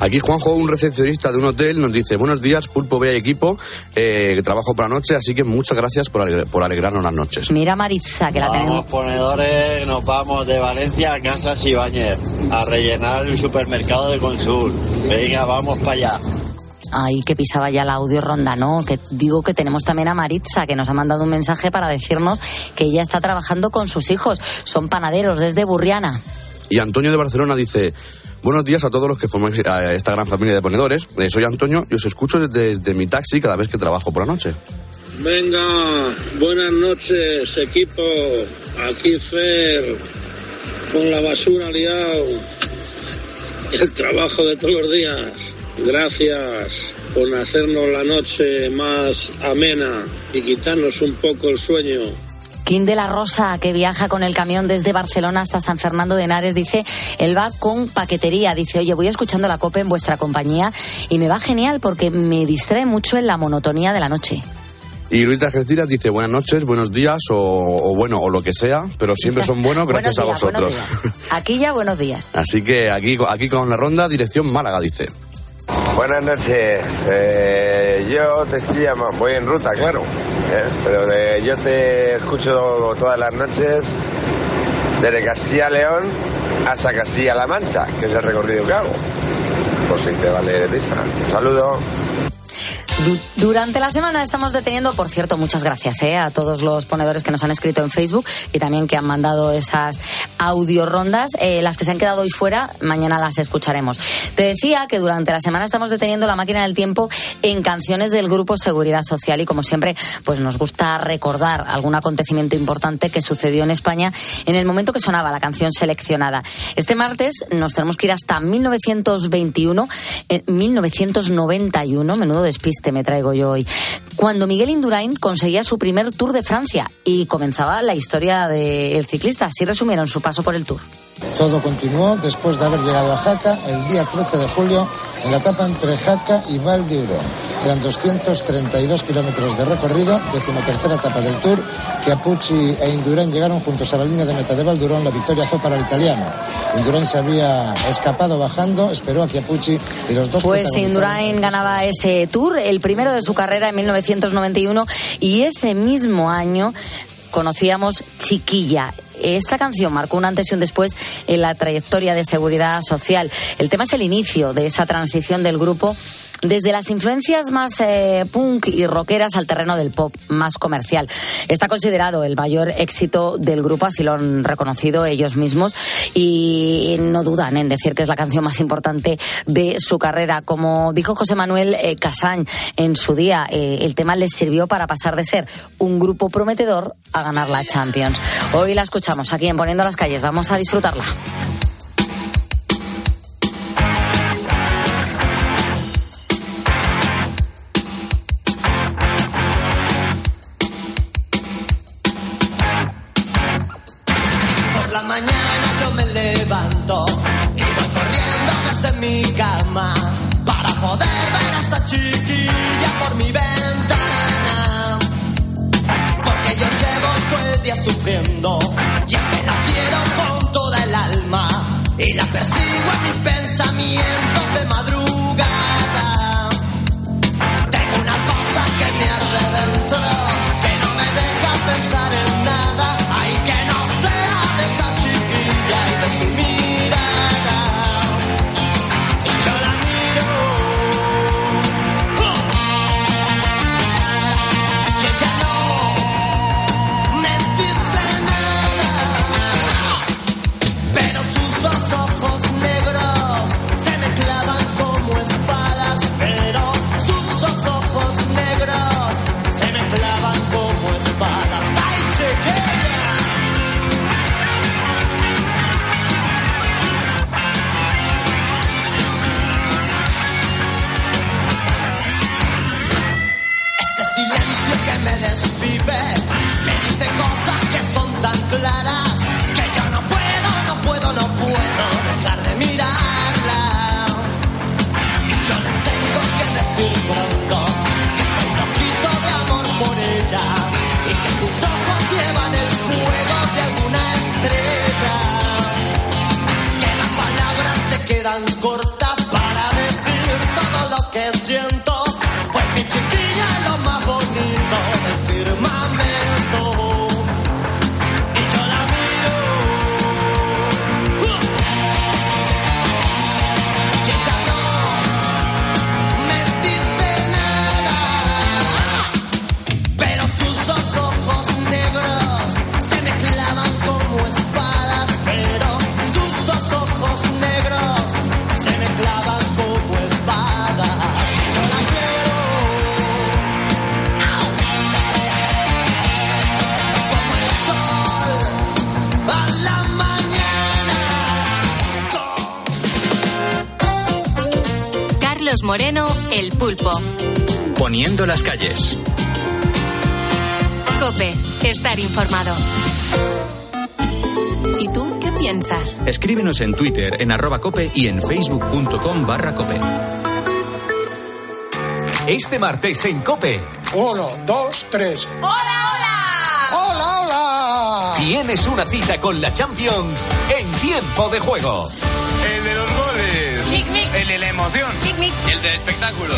Aquí Juanjo, un recepcionista de un hotel, nos dice, buenos días, Pulpo, Bea y equipo, eh, que trabajo por la noche, así que muchas gracias por, alegre- por alegrarnos las noches. Mira Maritza, que la Vamos, tenemos. ponedores, nos vamos de Valencia a Casas Ibáñez a rellenar el supermercado de Consul. Venga, vamos para allá. Ay, que pisaba ya la audio ronda, ¿no? Que digo que tenemos también a Maritza, que nos ha mandado un mensaje para decirnos que ella está trabajando con sus hijos. Son panaderos desde Burriana. Y Antonio de Barcelona dice, buenos días a todos los que formáis eh, esta gran familia de ponedores. Eh, soy Antonio y os escucho desde, desde mi taxi cada vez que trabajo por la noche. Venga, buenas noches, equipo. Aquí Fer, con la basura liado. El trabajo de todos los días. Gracias por hacernos la noche más amena y quitarnos un poco el sueño. Kim de la Rosa, que viaja con el camión desde Barcelona hasta San Fernando de Henares, dice, él va con paquetería. Dice, oye, voy escuchando la copa en vuestra compañía y me va genial porque me distrae mucho en la monotonía de la noche. Y Luis de Algeciras dice, buenas noches, buenos días o, o bueno, o lo que sea, pero siempre son buenos gracias Buenos a vosotros. Aquí ya, buenos días. [laughs] Así que aquí, aquí con la ronda, dirección Málaga, dice. Buenas noches. Eh, yo te estoy llamando, voy en ruta, claro. ¿eh? Pero eh, yo te escucho todas las noches desde Castilla León hasta Castilla-La Mancha, que es el recorrido que hago. Por si te vale de prisa. Un saludo. Du- Durante la semana estamos deteniendo, por cierto, muchas gracias eh, a todos los ponedores que nos han escrito en Facebook y también que han mandado esas audio rondas. Eh, las que se han quedado hoy fuera, mañana las escucharemos. Te decía que durante la semana estamos deteniendo la máquina del tiempo en canciones del grupo Seguridad Social y como siempre, pues nos gusta recordar algún acontecimiento importante que sucedió en España en el momento que sonaba la canción seleccionada. Este martes nos tenemos que ir hasta 1921, eh, 1991, menudo despiste me traigo yo hoy, cuando Miguel Indurain conseguía su primer Tour de Francia y comenzaba la historia del ciclista. Así resumieron su paso por el Tour. Todo continuó después de haber llegado a Jaca el día 13 de julio en la etapa entre Jaca y Val de Uro. Eran 232 kilómetros de recorrido, decimotercera etapa del Tour, que Apucci e Indurain llegaron juntos a la línea de meta de Valdurón. La victoria fue para el italiano. Indurain se había escapado bajando, esperó a que Apucci y los dos Pues Indurain ganaba ese Tour, el primero de su carrera en 1991 y ese mismo año conocíamos Chiquilla. Esta canción marcó un antes y un después en la trayectoria de seguridad social. El tema es el inicio de esa transición del grupo desde las influencias más eh, punk y rockeras al terreno del pop más comercial. Está considerado el mayor éxito del grupo, así lo han reconocido ellos mismos y no dudan en decir que es la canción más importante de su carrera. Como dijo José Manuel eh, Casán en su día, eh, el tema les sirvió para pasar de ser un grupo prometedor a ganar la Champions. Hoy la escuchamos aquí en Poniendo las Calles. Vamos a disfrutarla. Mi cama Moreno, El Pulpo. Poniendo las calles. Cope, estar informado. ¿Y tú qué piensas? Escríbenos en Twitter en arroba cope y en facebook.com barra cope. Este martes en Cope. Uno, dos, tres. ¡Hola, hola! ¡Hola, hola! Tienes una cita con la Champions en tiempo de juego. De la emoción. El del espectáculo.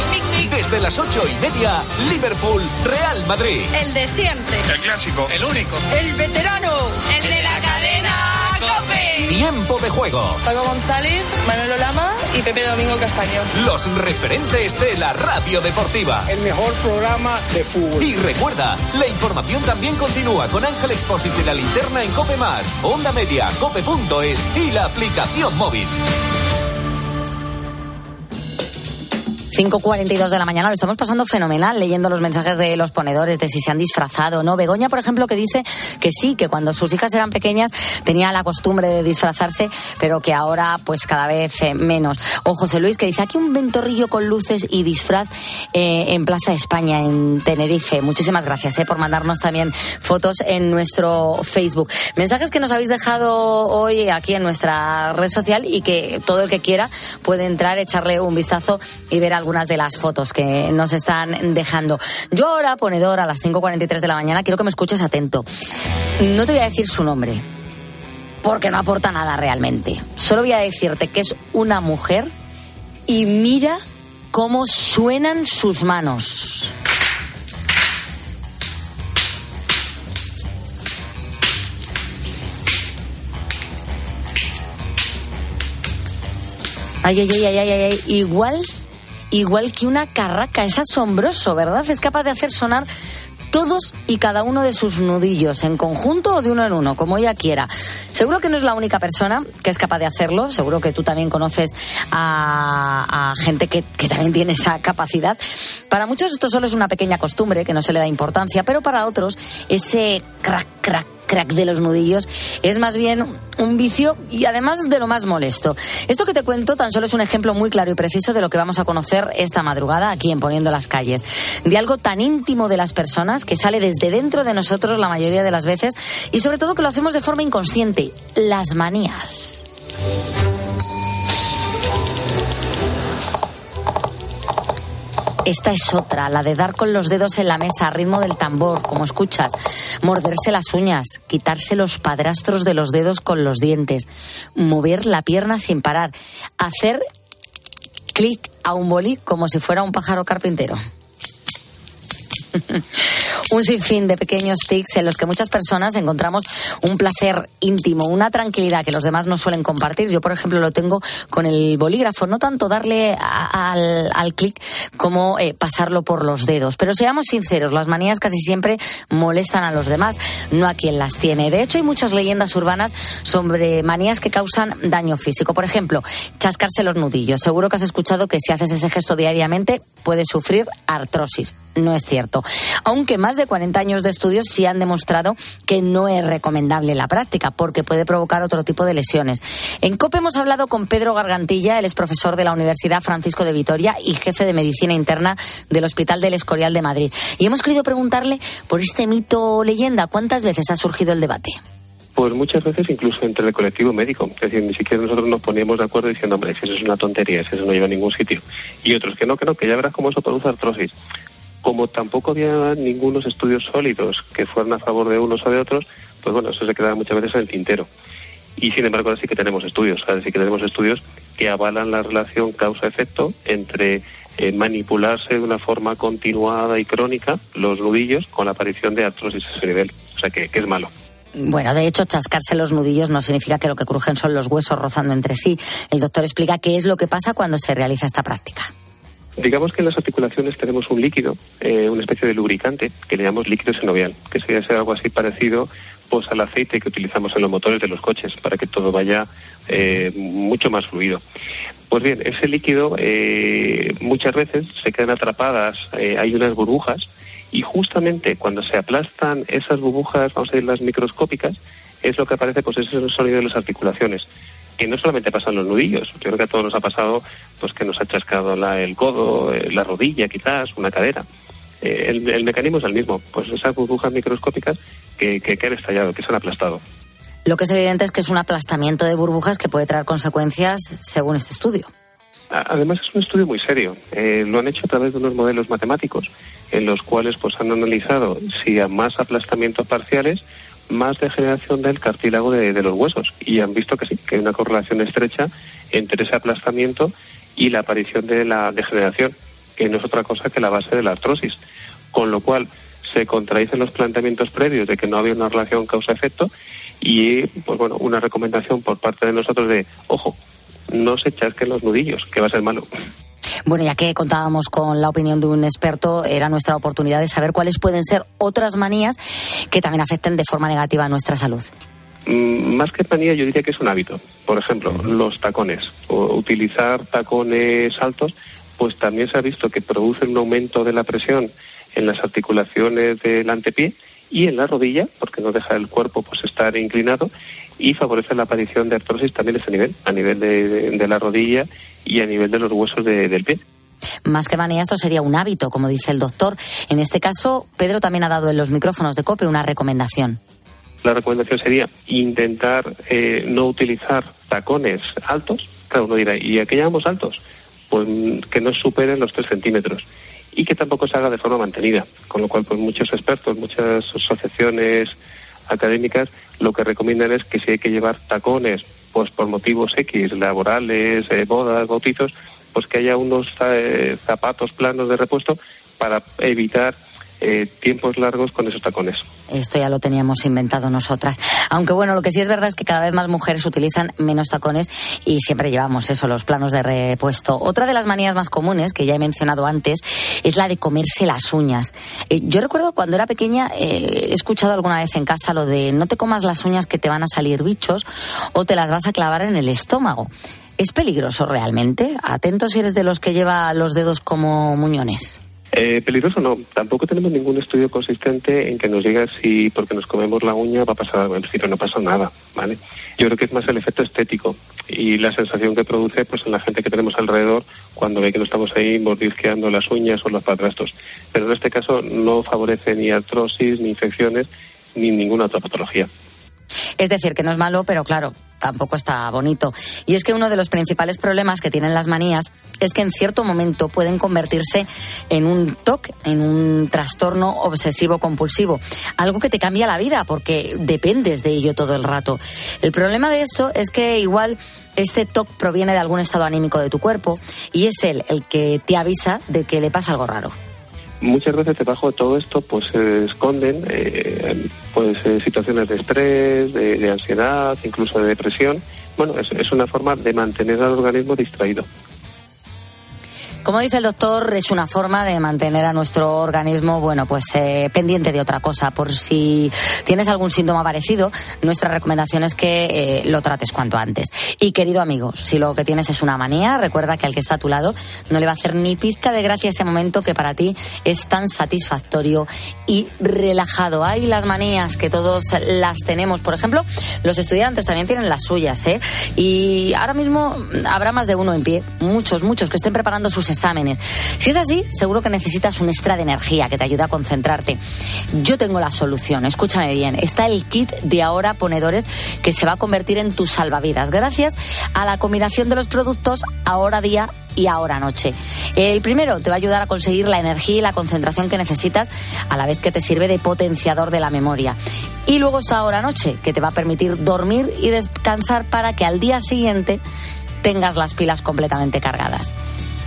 Desde las ocho y media, Liverpool, Real Madrid. El de siempre. El clásico. El único. El veterano. El de la cadena Cope. Tiempo de juego. Paco González, Manuel Olama y Pepe Domingo Castaño. Los referentes de la radio deportiva. El mejor programa de fútbol. Y recuerda, la información también continúa con Ángel Expósito y la linterna en Cope Más, Onda Media, Cope.es y la aplicación móvil. 5.42 de la mañana, lo estamos pasando fenomenal leyendo los mensajes de los ponedores de si se han disfrazado, ¿no? Begoña, por ejemplo, que dice que sí, que cuando sus hijas eran pequeñas tenía la costumbre de disfrazarse, pero que ahora pues cada vez eh, menos. O José Luis, que dice aquí un ventorrillo con luces y disfraz eh, en Plaza España, en Tenerife. Muchísimas gracias eh, por mandarnos también fotos en nuestro Facebook. Mensajes que nos habéis dejado hoy aquí en nuestra red social y que todo el que quiera puede entrar, echarle un vistazo y ver algunas de las fotos que nos están dejando. Yo ahora, ponedor, a las 5.43 de la mañana, quiero que me escuches atento. No te voy a decir su nombre, porque no aporta nada realmente. Solo voy a decirte que es una mujer y mira cómo suenan sus manos. Ay, ay, ay, ay, ay, ay, igual, igual que una carraca. Es asombroso, ¿verdad? Es capaz de hacer sonar todos y cada uno de sus nudillos, en conjunto o de uno en uno, como ella quiera. Seguro que no es la única persona que es capaz de hacerlo, seguro que tú también conoces a, gente que, que también tiene esa capacidad. Para muchos esto solo es una pequeña costumbre que no se le da importancia, pero para otros ese crack, crack, crack de los nudillos es más bien un vicio y además de lo más molesto. Esto que te cuento tan solo es un ejemplo muy claro y preciso de lo que vamos a conocer esta madrugada aquí en Poniendo las Calles. De algo tan íntimo de las personas que sale desde dentro de nosotros la mayoría de las veces y sobre todo que lo hacemos de forma inconsciente, las manías. Esta es otra, la de dar con los dedos en la mesa a ritmo del tambor, como escuchas, morderse las uñas, quitarse los padrastros de los dedos con los dientes, mover la pierna sin parar, hacer clic a un bolí como si fuera un pájaro carpintero. [laughs] un sinfín de pequeños tics en los que muchas personas encontramos un placer íntimo, una tranquilidad que los demás no suelen compartir. Yo, por ejemplo, lo tengo con el bolígrafo, no tanto darle al, al clic como eh, pasarlo por los dedos. Pero seamos sinceros, las manías casi siempre molestan a los demás, no a quien las tiene. De hecho, hay muchas leyendas urbanas sobre manías que causan daño físico. Por ejemplo, chascarse los nudillos. Seguro que has escuchado que si haces ese gesto diariamente puedes sufrir artrosis. No es cierto. Aunque más de 40 años de estudios sí han demostrado que no es recomendable la práctica porque puede provocar otro tipo de lesiones. En COPE hemos hablado con Pedro Gargantilla, él es profesor de la Universidad Francisco de Vitoria y jefe de medicina interna del Hospital del Escorial de Madrid. Y hemos querido preguntarle por este mito o leyenda, ¿cuántas veces ha surgido el debate? Pues muchas veces incluso entre el colectivo médico. Es decir, ni siquiera nosotros nos poníamos de acuerdo diciendo, hombre, eso es una tontería, si eso no lleva a ningún sitio. Y otros que no, que no, que ya verás cómo eso produce artrosis. Como tampoco había ningunos estudios sólidos que fueran a favor de unos o de otros, pues bueno, eso se quedaba muchas veces en el tintero. Y sin embargo, ahora sí que tenemos estudios, ahora sí que tenemos estudios que avalan la relación causa-efecto entre eh, manipularse de una forma continuada y crónica los nudillos con la aparición de artrosis a ese nivel. O sea que, que es malo. Bueno, de hecho, chascarse los nudillos no significa que lo que crujen son los huesos rozando entre sí. El doctor explica qué es lo que pasa cuando se realiza esta práctica. Digamos que en las articulaciones tenemos un líquido, eh, una especie de lubricante, que le llamamos líquido sinovial, que sería ser algo así parecido pues al aceite que utilizamos en los motores de los coches, para que todo vaya eh, mucho más fluido. Pues bien, ese líquido eh, muchas veces se quedan atrapadas, hay unas burbujas, y justamente cuando se aplastan esas burbujas, vamos a decir las microscópicas, es lo que aparece pues ese sonido de las articulaciones que no solamente pasan los nudillos, yo creo que a todos nos ha pasado pues que nos ha chascado la- el codo, eh, la rodilla quizás, una cadera. Eh, el, el mecanismo es el mismo, pues esas burbujas microscópicas que, que, que han estallado, que se han aplastado. Lo que es evidente es que es un aplastamiento de burbujas que puede traer consecuencias según este estudio. Además es un estudio muy serio. Eh, lo han hecho a través de unos modelos matemáticos en los cuales pues han analizado si a más aplastamientos parciales, más degeneración del cartílago de, los huesos y han visto que sí, que hay una correlación estrecha entre ese aplastamiento y la aparición de la degeneración, que no es otra cosa que la base de la artrosis. Con lo cual se contradicen los planteamientos previos de que no había una relación causa-efecto y pues bueno, una recomendación por parte de nosotros de, ojo, no se chasquen los nudillos, que va a ser malo. Bueno, ya que contábamos con la opinión de un experto, era nuestra oportunidad de saber cuáles pueden ser otras manías que también afecten de forma negativa a nuestra salud. Mm, Más que manía, yo diría que es un hábito. Por ejemplo, los tacones. O utilizar tacones altos, pues también se ha visto que producen un aumento de la presión en las articulaciones del antepié y en la rodilla, porque no deja el cuerpo pues estar inclinado y favorece la aparición de artrosis también a ese nivel, a nivel de, de- de la rodilla y a nivel de los huesos de- del pie. Más que manía, esto sería un hábito, como dice el doctor. En este caso, Pedro también ha dado en los micrófonos de COPE una recomendación. La recomendación sería intentar eh, no utilizar tacones altos. Cada uno dirá, ¿y a qué llamamos altos? Pues que no superen los 3 centímetros y que tampoco se haga de forma mantenida. Con lo cual, pues muchos expertos, muchas asociaciones académicas lo que recomiendan es que si hay que llevar tacones, pues por motivos X, laborales, eh, bodas, bautizos, pues que haya unos eh, zapatos planos de repuesto para evitar eh, tiempos largos con esos tacones. Esto ya lo teníamos inventado nosotras. Aunque bueno, lo que sí es verdad es que cada vez más mujeres utilizan menos tacones y siempre llevamos eso, los planos de repuesto. Otra de las manías más comunes, que ya he mencionado antes, es la de comerse las uñas. Eh, yo recuerdo cuando era pequeña, eh, he escuchado alguna vez en casa lo de no te comas las uñas que te van a salir bichos o te las vas a clavar en el estómago. ¿Es peligroso realmente? Atento si eres de los que lleva los dedos como muñones. Eh, peligroso no, tampoco tenemos ningún estudio consistente en que nos diga si porque nos comemos la uña va a pasar algo, en principio no pasa nada, ¿vale? Yo creo que es más el efecto estético y la sensación que produce pues en la gente que tenemos alrededor cuando ve que no estamos ahí mordisqueando las uñas o los padrastros. Pero en este caso no favorece ni artrosis, ni infecciones, ni ninguna otra patología. Es decir, que no es malo, pero claro, tampoco está bonito. Y es que uno de los principales problemas que tienen las manías es que en cierto momento pueden convertirse en un TOC, en un trastorno obsesivo compulsivo, algo que te cambia la vida porque dependes de ello todo el rato. El problema de esto es que igual este TOC proviene de algún estado anímico de tu cuerpo y es él el que te avisa de que le pasa algo raro. Muchas veces debajo de todo esto pues se esconden eh, pues eh, situaciones de estrés, de, ansiedad, incluso de depresión. Bueno, es una forma de mantener al organismo distraído. Como dice el doctor, es una forma de mantener a nuestro organismo, bueno, pues eh, pendiente de otra cosa. Por si tienes algún síntoma parecido, nuestra recomendación es que eh, lo trates cuanto antes. Y querido amigo, si lo que tienes es una manía, recuerda que al que está a tu lado no le va a hacer ni pizca de gracia ese momento que para ti es tan satisfactorio y relajado. Hay las manías que todos las tenemos. Por ejemplo, los estudiantes también tienen las suyas, ¿eh? Y ahora mismo habrá más de uno en pie, muchos, muchos que estén preparando sus Si es así, seguro que necesitas un extra de energía que te ayude a concentrarte. Yo tengo la solución, escúchame bien. Está el kit de ahora ponedores que se va a convertir en tu salvavidas gracias a la combinación de los productos ahora día y ahora noche. El primero te va a ayudar a conseguir la energía y la concentración que necesitas a la vez que te sirve de potenciador de la memoria. Y luego está ahora noche, que te va a permitir dormir y descansar para que al día siguiente tengas las pilas completamente cargadas.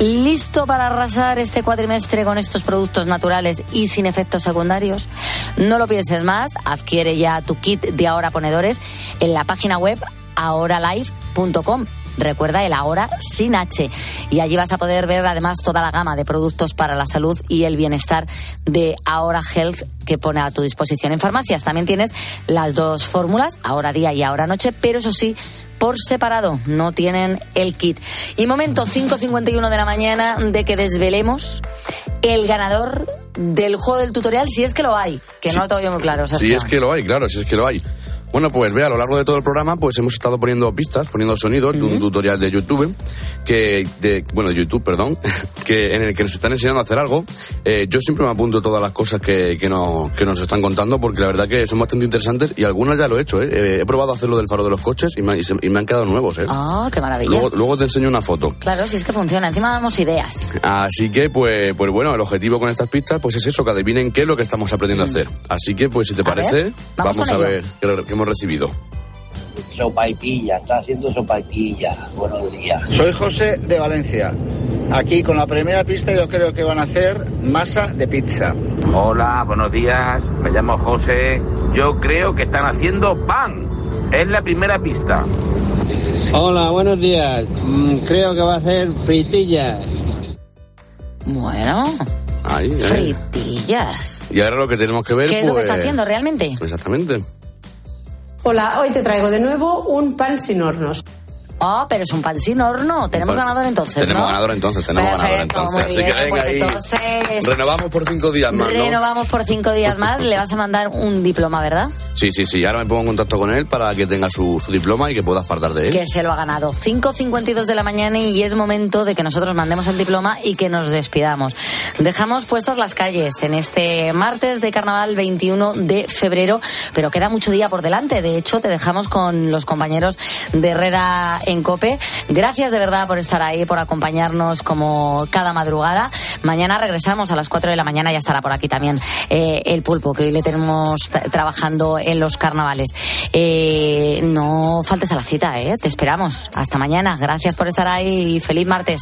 ¿Listo para arrasar este cuatrimestre con estos productos naturales y sin efectos secundarios? No lo pienses más, adquiere ya tu kit de ahora ponedores en la página web ahoralife.com. Recuerda el ahora sin H. Y allí vas a poder ver además toda la gama de productos para la salud y el bienestar de Ahora Health que pone a tu disposición. En farmacias también tienes las dos fórmulas, ahora día y ahora noche, pero eso sí, por separado, no tienen el kit. Y momento 5.51 de la mañana de que desvelemos el ganador del juego del tutorial, si es que lo hay, que no lo tengo yo muy claro. Si es que lo hay, claro, si es que lo hay. Bueno, pues ve, a lo largo de todo el programa, pues hemos estado poniendo pistas, poniendo sonidos de un tutorial de YouTube, que, de, bueno, de YouTube, perdón, [laughs] que en el que nos están enseñando a hacer algo. Eh, yo siempre me apunto todas las cosas que, que, no- que nos están contando, porque la verdad que son bastante interesantes y algunas ya lo he hecho, ¿eh? Eh, he probado a hacerlo del faro de los coches y me, y se- y me han quedado nuevos, ¿eh? Ah, qué maravilla. Luego, luego te enseño una foto. Claro, si es que funciona. Encima damos ideas. Así que, pues, pues bueno, el objetivo con estas pistas, pues es eso, que adivinen qué es lo que estamos aprendiendo a hacer. Así que, pues si te Mm. A parece, ver, vamos vamos, a ello. ver qué, qué hemos recibido. Sopaipilla, está haciendo sopaipilla. Buenos días. Soy José de Valencia. Aquí con la primera pista yo creo que van a hacer masa de pizza. Hola, buenos días. Me llamo José. Yo creo que están haciendo pan. Es la primera pista. Hola, buenos días. Mm, creo que va a ser fritilla. Bueno, Ahí, eh. fritillas. Y ahora lo que tenemos que ver, ¿Qué es lo que pues... está haciendo realmente? Exactamente. Hola, hoy te traigo de nuevo un pan sin hornos. Ah, pero es un pan sin horno. Tenemos Pues, ganador entonces, Tenemos ¿no? ganador entonces, tenemos ganador entonces. Así que venga pues ahí. entonces Renovamos por cinco días más, ¿no? renovamos por cinco días más. Le vas a mandar un diploma, ¿verdad? Sí, sí, sí. Ahora me pongo en contacto con él para que tenga su, diploma y que pueda fardar de él. Que se lo ha ganado. 5.52 de la mañana y es momento de que nosotros mandemos el diploma y que nos despidamos. Dejamos puestas las calles en este martes de carnaval 21 de febrero, pero queda mucho día por delante. De hecho, te dejamos con los compañeros de Herrera en Cope. Gracias de verdad por estar ahí, por acompañarnos como cada madrugada. Mañana regresamos a las 4 de la mañana, ya estará por aquí también eh, el pulpo, que hoy le tenemos trabajando en los carnavales. Eh, no faltes a la cita, ¿eh? Te esperamos. Hasta mañana. Gracias por estar ahí y feliz martes.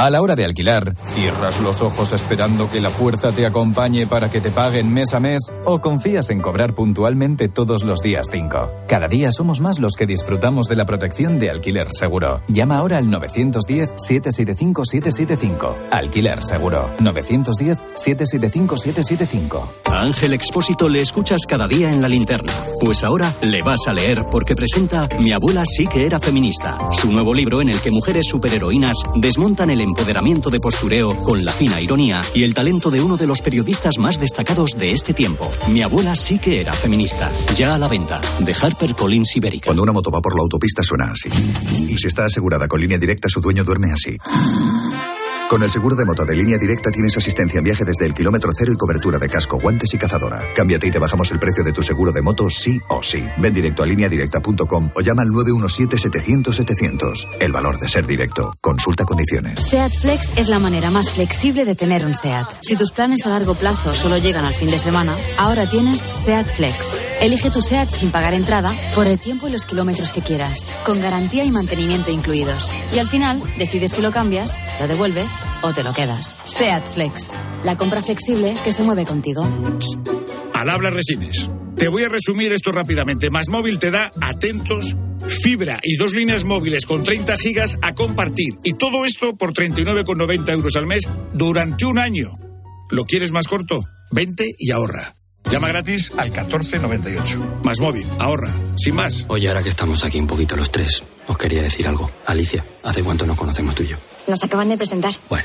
A la hora de alquilar, ¿cierras los ojos esperando que la fuerza te acompañe para que te paguen mes a mes o confías en cobrar puntualmente todos los días 5? Cada día somos más los que disfrutamos de la protección de Alquiler Seguro. Llama ahora al 910-775-775. Alquiler Seguro. 910-775-775. A Ángel Expósito le escuchas cada día en la linterna. Pues ahora le vas a leer porque presenta Mi abuela sí que era feminista, su nuevo libro en el que mujeres superheroínas desmontan el empoderamiento de postureo con la fina ironía y el talento de uno de los periodistas más destacados de este tiempo. Mi abuela sí que era feminista. Ya a la venta. De HarperCollins Ibérica. Cuando una moto va por la autopista suena así. Y si está asegurada con línea directa, su dueño duerme así. Con el seguro de moto de línea directa tienes asistencia en viaje desde el kilómetro cero y cobertura de casco, guantes y cazadora. Cámbiate y te bajamos el precio de tu seguro de moto sí o sí. Ven directo a lineadirecta.com o llama al 917-700-700. El valor de ser directo. Consulta condiciones. SEAT Flex es la manera más flexible de tener un SEAT. Si tus planes a largo plazo solo llegan al fin de semana, ahora tienes SEAT Flex. Elige tu SEAT sin pagar entrada por el tiempo y los kilómetros que quieras, con garantía y mantenimiento incluidos. Y al final, decides si lo cambias, lo devuelves o te lo quedas. SEAT Flex. La compra flexible que se mueve contigo. Al habla Resines. Te voy a resumir esto rápidamente. Más móvil te da atentos, fibra y dos líneas móviles con 30 gigas a compartir. Y todo esto por 39,90 euros al mes durante un año. ¿Lo quieres más corto? Vente y ahorra. Llama gratis al 1498. Más móvil, ahorra, sin más. Oye, ahora que estamos aquí un poquito los tres, os quería decir algo. Alicia, ¿hace cuánto nos conocemos tú y yo? Nos acaban de presentar. Bueno,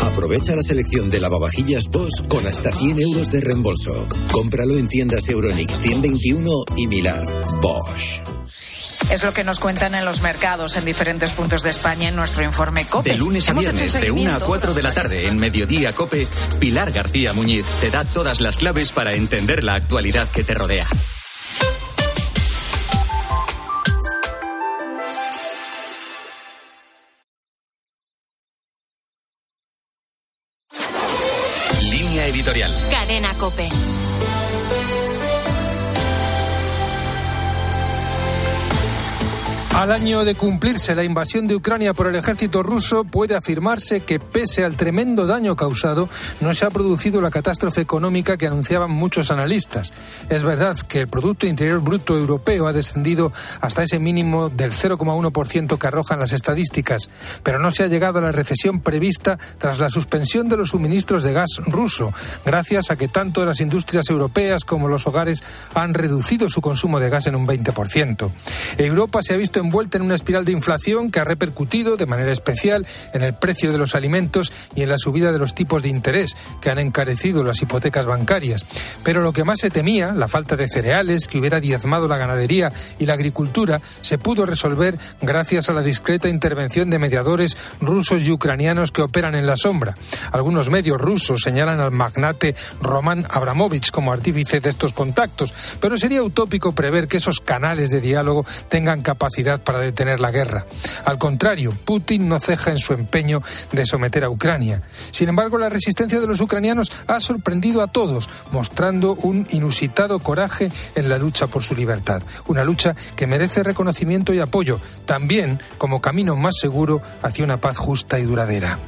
Aprovecha la selección de lavavajillas Bosch con hasta 100 euros de reembolso. Cómpralo en tiendas Euronix 121 y Milar. Bosch. Es lo que nos cuentan en los mercados en diferentes puntos de España en nuestro informe COPE. De lunes a viernes, de 1 a seguimiento. 4 de la tarde, en Mediodía Cope, Pilar García Muñiz te da todas las claves para entender la actualidad que te rodea. Cope. Al año de cumplirse la invasión de Ucrania por el ejército ruso, puede afirmarse que pese al tremendo daño causado, no se ha producido la catástrofe económica que anunciaban muchos analistas. Es verdad que el Producto Interior Bruto Europeo ha descendido hasta ese mínimo del 0,1% que arrojan las estadísticas, pero no se ha llegado a la recesión prevista tras la suspensión de los suministros de gas ruso, gracias a que tanto las industrias europeas como los hogares han reducido su consumo de gas en un 20%. Europa se ha visto envuelta en una espiral de inflación que ha repercutido de manera especial en el precio de los alimentos y en la subida de los tipos de interés que han encarecido las hipotecas bancarias. Pero lo que más se temía, la falta de cereales que hubiera diezmado la ganadería y la agricultura, se pudo resolver gracias a la discreta intervención de mediadores rusos y ucranianos que operan en la sombra. Algunos medios rusos señalan al magnate Roman Abramovich como artífice de estos contactos, pero sería utópico prever que esos canales de diálogo tengan para detener la guerra. Al contrario, Putin no ceja en su empeño de someter a Ucrania. Sin embargo, la resistencia de los ucranianos ha sorprendido a todos, mostrando un inusitado coraje en la lucha por su libertad. Una lucha que merece reconocimiento y apoyo, también como camino más seguro hacia una paz justa y duradera.